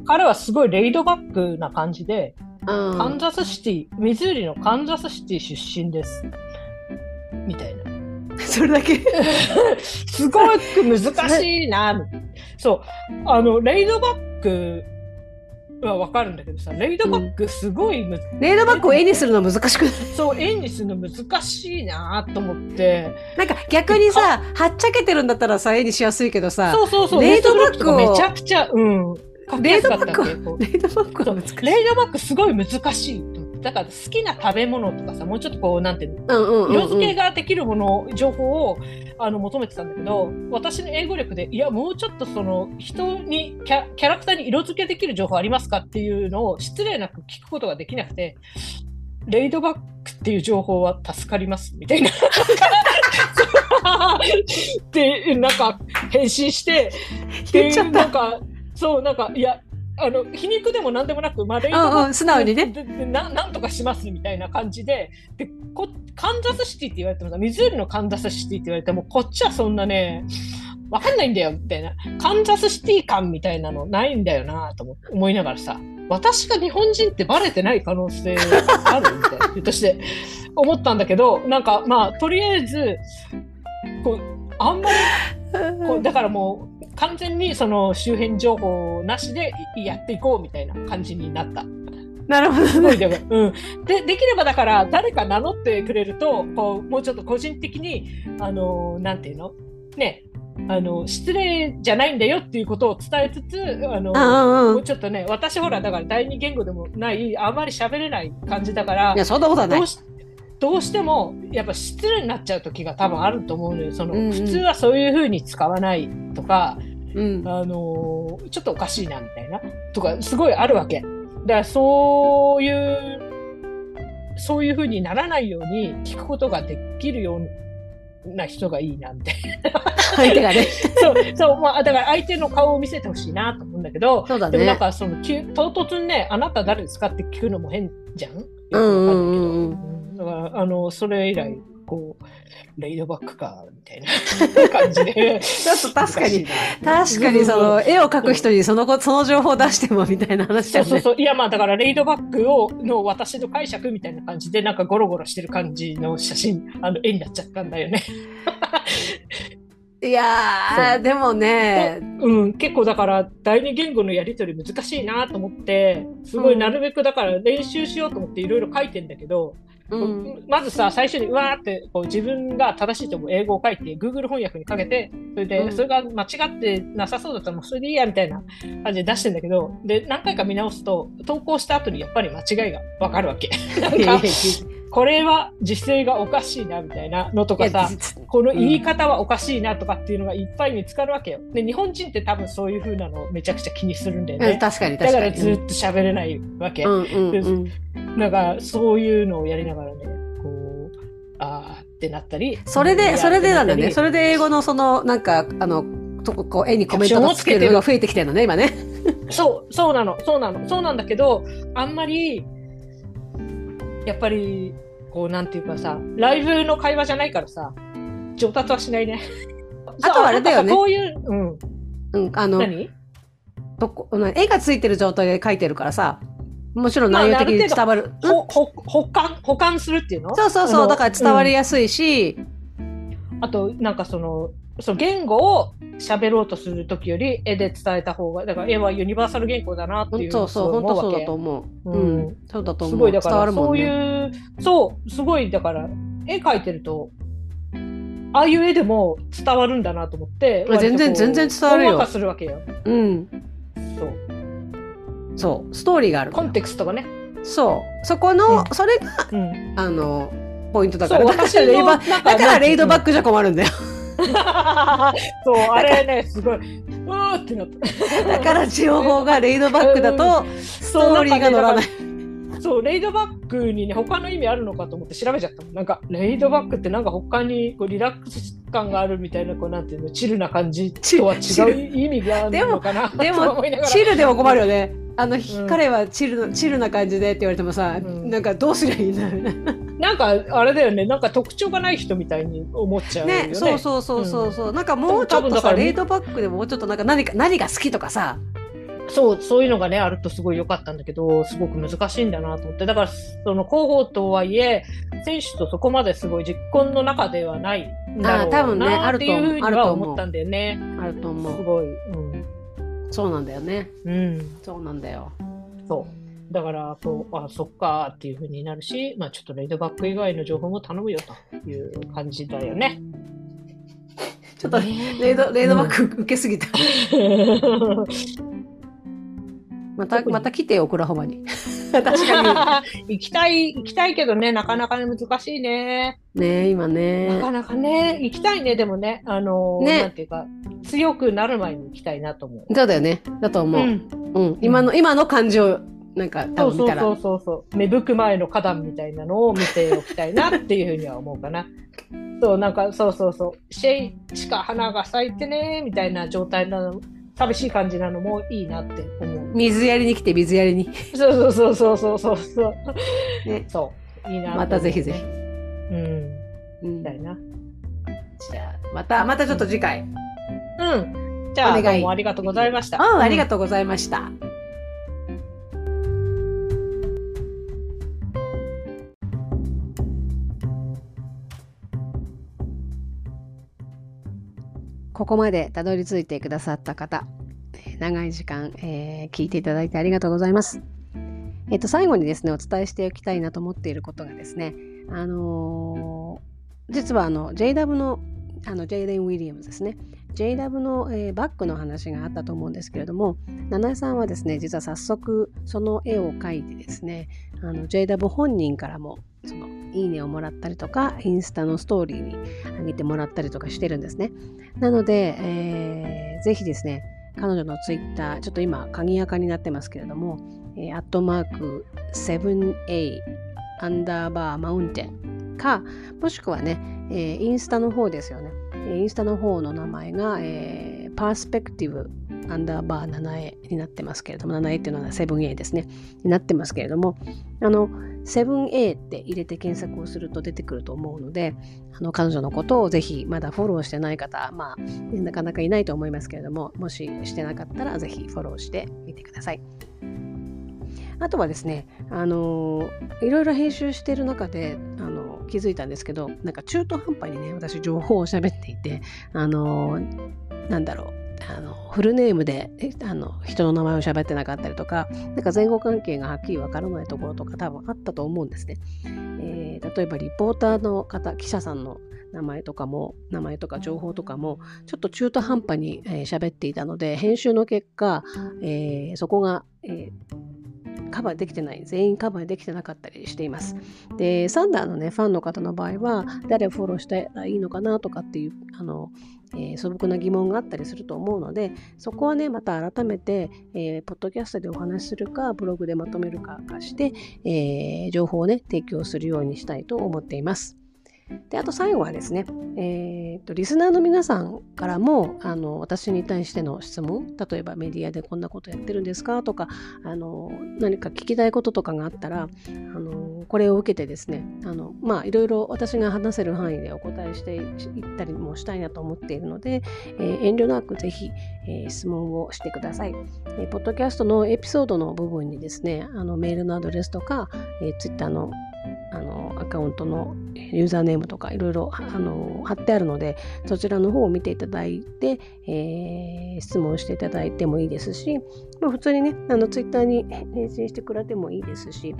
彼はすごいレイドバックな感じで、うん、カンザスシティミズーリのカンザスシティ出身です。みたいな。それだけ？すごく難しいな。そう。あのレイドバックはわかるんだけどさ、レイドバックすごい、うん、レイドバックを絵にするの難しくない？そう、絵にするの難しいなと思って。なんか逆にさ、はっちゃけてるんだったらさ、絵にしやすいけどさ、そうそうそう、レイドバックめちゃくちゃ、うん。レイドバックレイドバックは難しい。レイドバックすごい難しいだから好きな食べ物とかさ、もうちょっとこう、なんていうの、色付けができるもの、情報をあの求めてたんだけど、私の英語力で、いや、もうちょっとその、人にキャ、キャラクターに色付けできる情報ありますかっていうのを失礼なく聞くことができなくて、レイドバックっていう情報は助かります、みたいな。で、なんか、返信して、で、なんか、そう、なんか、いや、あの皮肉でも何でもなく、まあ、レイトバ素直にねな。なんとかしますみたいな感じで、でこカンザスシティって言われてもさ、ミズーリのカンザスシティって言われても、こっちはそんなね、わかんないんだよ、みたいな。カンザスシティ感みたいなのないんだよな、と思いながらさ、私が日本人ってバレてない可能性あるみたいな、として思ったんだけど、なんかまあ、とりあえず、こう、あんまり、こうだからもう、完全にその周辺情報なしでやっていこうみたいな感じになった。なるほど、ね、でうん、でできればだから誰か名乗ってくれるとこうもうちょっと個人的にあのなんていうの？ねあの失礼じゃないんだよっていうことを伝えつつあのもうちょっとね私ほらだから第二言語でもないあまり喋れない感じだからいやそんなことはないどうしてもやっぱ失礼になっちゃう時が多分あると思うのよその、うんうん、普通はそういうふうに使わないとか、うん、あのちょっとおかしいなみたいなとかすごいあるわけ。だからそういう、そういうふうにならないように聞くことができるような人がいいな、みたいな。相手がね。そう、そう、まあ、だから相手の顔を見せてほしいなと思うんだけど、そうだね。でもなんかその、唐突にね、あなた誰ですかって聞くのも変じゃんうんうんうん。だから、あの、それ以来、こう、レイドバックか、みたいな 感じで。ちょっと確かに、確かにその、絵を描く人にその、その情報を出してもみたいな話だよね。そうそうそう。いや、まあだからレイドバックを、の私の解釈みたいな感じで、なんかゴロゴロしてる感じの写真、あの、絵になっちゃったんだよね。いやでもね、うん、結構だから第二言語のやり取り難しいなと思ってすごいなるべくだから練習しようと思っていろいろ書いてんだけど、うん、まずさ最初にうわーってこう自分が正しいと思う英語を書いて Google 翻訳にかけてそれで、うん、それが間違ってなさそうだったらもうそれでいいやみたいな感じで出してんだけどで何回か見直すと投稿した後にやっぱり間違いがわかるわけ。なんか これは実勢がおかしいなみたいなのとかさ、この言い方はおかしいなとかっていうのがいっぱい見つかるわけよ。で、日本人って多分そういう風なのめちゃくちゃ気にするんだよね。うん、確かに確かに。だからずっと喋れないわけ。うんうんうん、なんかそういうのをやりながらね、こう、ああってなったり。それで、それでなんだね。それで英語のその、なんか、あの、とこう絵にコメントをつけるのが増えてきてるのね、今ね。そう、そうなの、そうなの、そうなんだけど、あんまり、やっぱり、こう、なんていうかさ、ライブの会話じゃないからさ、上達はしないね。あとはあれだよね。こういう、うん。うん、あの、何？どこ絵がついてる状態で書いてるからさ、もちろん内容的に伝わる。まあ、ほ保管、保管するっていうの？そうそうそう、だから伝わりやすいし、うん、あと、なんかその、その言語を喋ろうとする時より絵で伝えた方がだから絵はユニバーサル言語だなっていうそうそう本当そうだと思う、うん、そうだと思う。すごいだから、そういうそうすごいだから絵描いてるとああいう絵でも伝わるんだなと思って全然全然伝わるよ。するわけよ。うん。そう。そう。ストーリーがあるコンテクストがね。そう。そこの、うん、それが、うん、あのポイントだから。だからレイドバックじゃ困るんだよ そう、あれね、すごい、うーってなった。だから情報がレイドバックだと、ストーリーが乗らない。そう、レイドバックにね、他の意味あるのかと思って調べちゃったなんか、レイドバックってなんか他にこうリラックス感があるみたいな、こうなんていうの、チルな感じとは違う意味があるのかなでも、でもチルでも困るよね。あの、うん、彼はチルチルな感じでって言われてもさ、うん、なんかどうすりゃいいんだろうね。なんかあれだよねなんか特徴がない人みたいに思っちゃうよね。ねそうそうそうそうそう、うん、なんかもうちょっとさレイドバックでもうちょっとなんか何か何が好きとかさそうそういうのがねあるとすごい良かったんだけどすごく難しいんだなと思ってだからその広報とはいえ選手とそこまですごい実婚の中ではないんだろうなっていうふうには思ったんだよね。あると思う。すごい、うん、そうなんだよね。うん、そうなんだよ。そうだからこう、あ、そっかっていうふうになるし、まあちょっとレイドバック以外の情報も頼むよという感じだよね。ちょっとレイド、レイドバック受けすぎた。また、また来てよ、オクラホマに。確かに。行きたい、行きたいけどね、なかなかね、難しいね。ね今ね。なかなかね、行きたいね、でもね、あのね、なんていうか、強くなる前に行きたいなと思う。そうだよね。だと思う。うん。うん、今の、今の感情なんか多分見たらそうそうそう芽吹く前の花壇みたいなのを見ておきたいなっていうふうには思うかな。そうなんかそうそうそうシェイしか花が咲いてねみたいな状態なの寂しい感じなのもいいなって思う。水やりに来て水やりに。そうそうそうそうそうそう。ね、そういいなまたぜひぜひ。うん。みたいな。じゃあまたまたちょっと次回。うん。じゃあ、どうもありがとうございました。うん、ありがとうございました。ここまでたどり着いてくださった方、長い時間、えー、聞いていただいてありがとうございます。えっ、と、最後にですね、お伝えしておきたいなと思っていることがですね、あのー、実はあの、JW の、あの、ジェイデン・ウィリアムズですね。JW の、えー、バッグの話があったと思うんですけれども、七重さんはですね、実は早速その絵を描いてですね、あの JW 本人からもそのいいねをもらったりとか、インスタのストーリーに上げてもらったりとかしてるんですね。なので、えー、ぜひですね、彼女のツイッター、ちょっと今、鍵垢になってますけれども、えー、アットマーク 7a アンダーバーマウンテンか、もしくはね、えー、インスタの方ですよね。インスタの方の名前が、えー、パースペクティブアンダーバー 7A になってますけれども、7A っていうのは 7A ですね。になってますけれども、あの、7A って入れて検索をすると出てくると思うので、あの彼女のことをぜひまだフォローしてない方、まあ、なかなかいないと思いますけれども、もししてなかったらぜひフォローしてみてください。あとはですね、あのいろいろ編集している中で、あの気づいたんですけど、なんか中途半端にね、私情報を喋っていて、あのなんだろう、あのフルネームであの人の名前を喋ってなかったりとか、なんか前後関係がはっきりわからないところとか多分あったと思うんですね。えー、例えばリポーターの方、記者さんの名前とかも、名前とか情報とかも、ちょっと中途半端に喋、えー、っていたので、編集の結果、えー、そこが、えーカバーできてない、全員カバーできてなかったりしています。で、サンダーのね、ファンの方の場合は、誰をフォローしたらいいのかなとかっていう、あの、えー、素朴な疑問があったりすると思うので、そこはね、また改めて、えー、ポッドキャストでお話しするか、ブログでまとめるか化して、えー、情報をね、提供するようにしたいと思っています。であと最後はですね、えーと、リスナーの皆さんからもあの私に対しての質問例えばメディアでこんなことやってるんですかとかあの何か聞きたいこととかがあったらあのこれを受けてですねあのまあいろいろ私が話せる範囲でお答えしていったりもしたいなと思っているので、えー、遠慮なくぜひ、えー、質問をしてください、えー、ポッドキャストのエピソードの部分にですねあのメールのアドレスとか、えー、ツイッターのあのアカウントのユーザーネームとかいろいろあの貼ってあるのでそちらの方を見ていただいて、えー、質問していただいてもいいですし、まあ、普通にねあのツイッターに返信してくれてもいいですし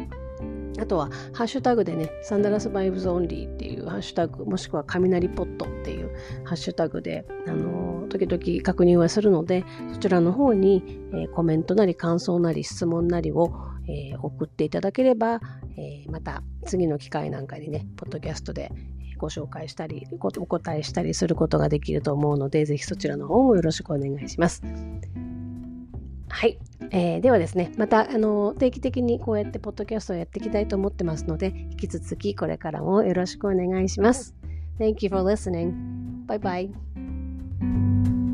あとは、ハッシュタグでね、サンダラスバイブズオンリーっていうハッシュタグ、もしくは雷ポットっていうハッシュタグで、あの、時々確認はするので、そちらの方に、えー、コメントなり感想なり質問なりを、えー、送っていただければ、えまた次の機会なんかにね、ポッドキャストでご紹介したり、お答えしたりすることができると思うので、ぜひそちらの方もよろしくお願いします。はい、えー、ではですね、またあの定期的にこうやってポッドキャストをやっていきたいと思ってますので、引き続きこれからもよろしくお願いします。Thank you for listening. Bye bye.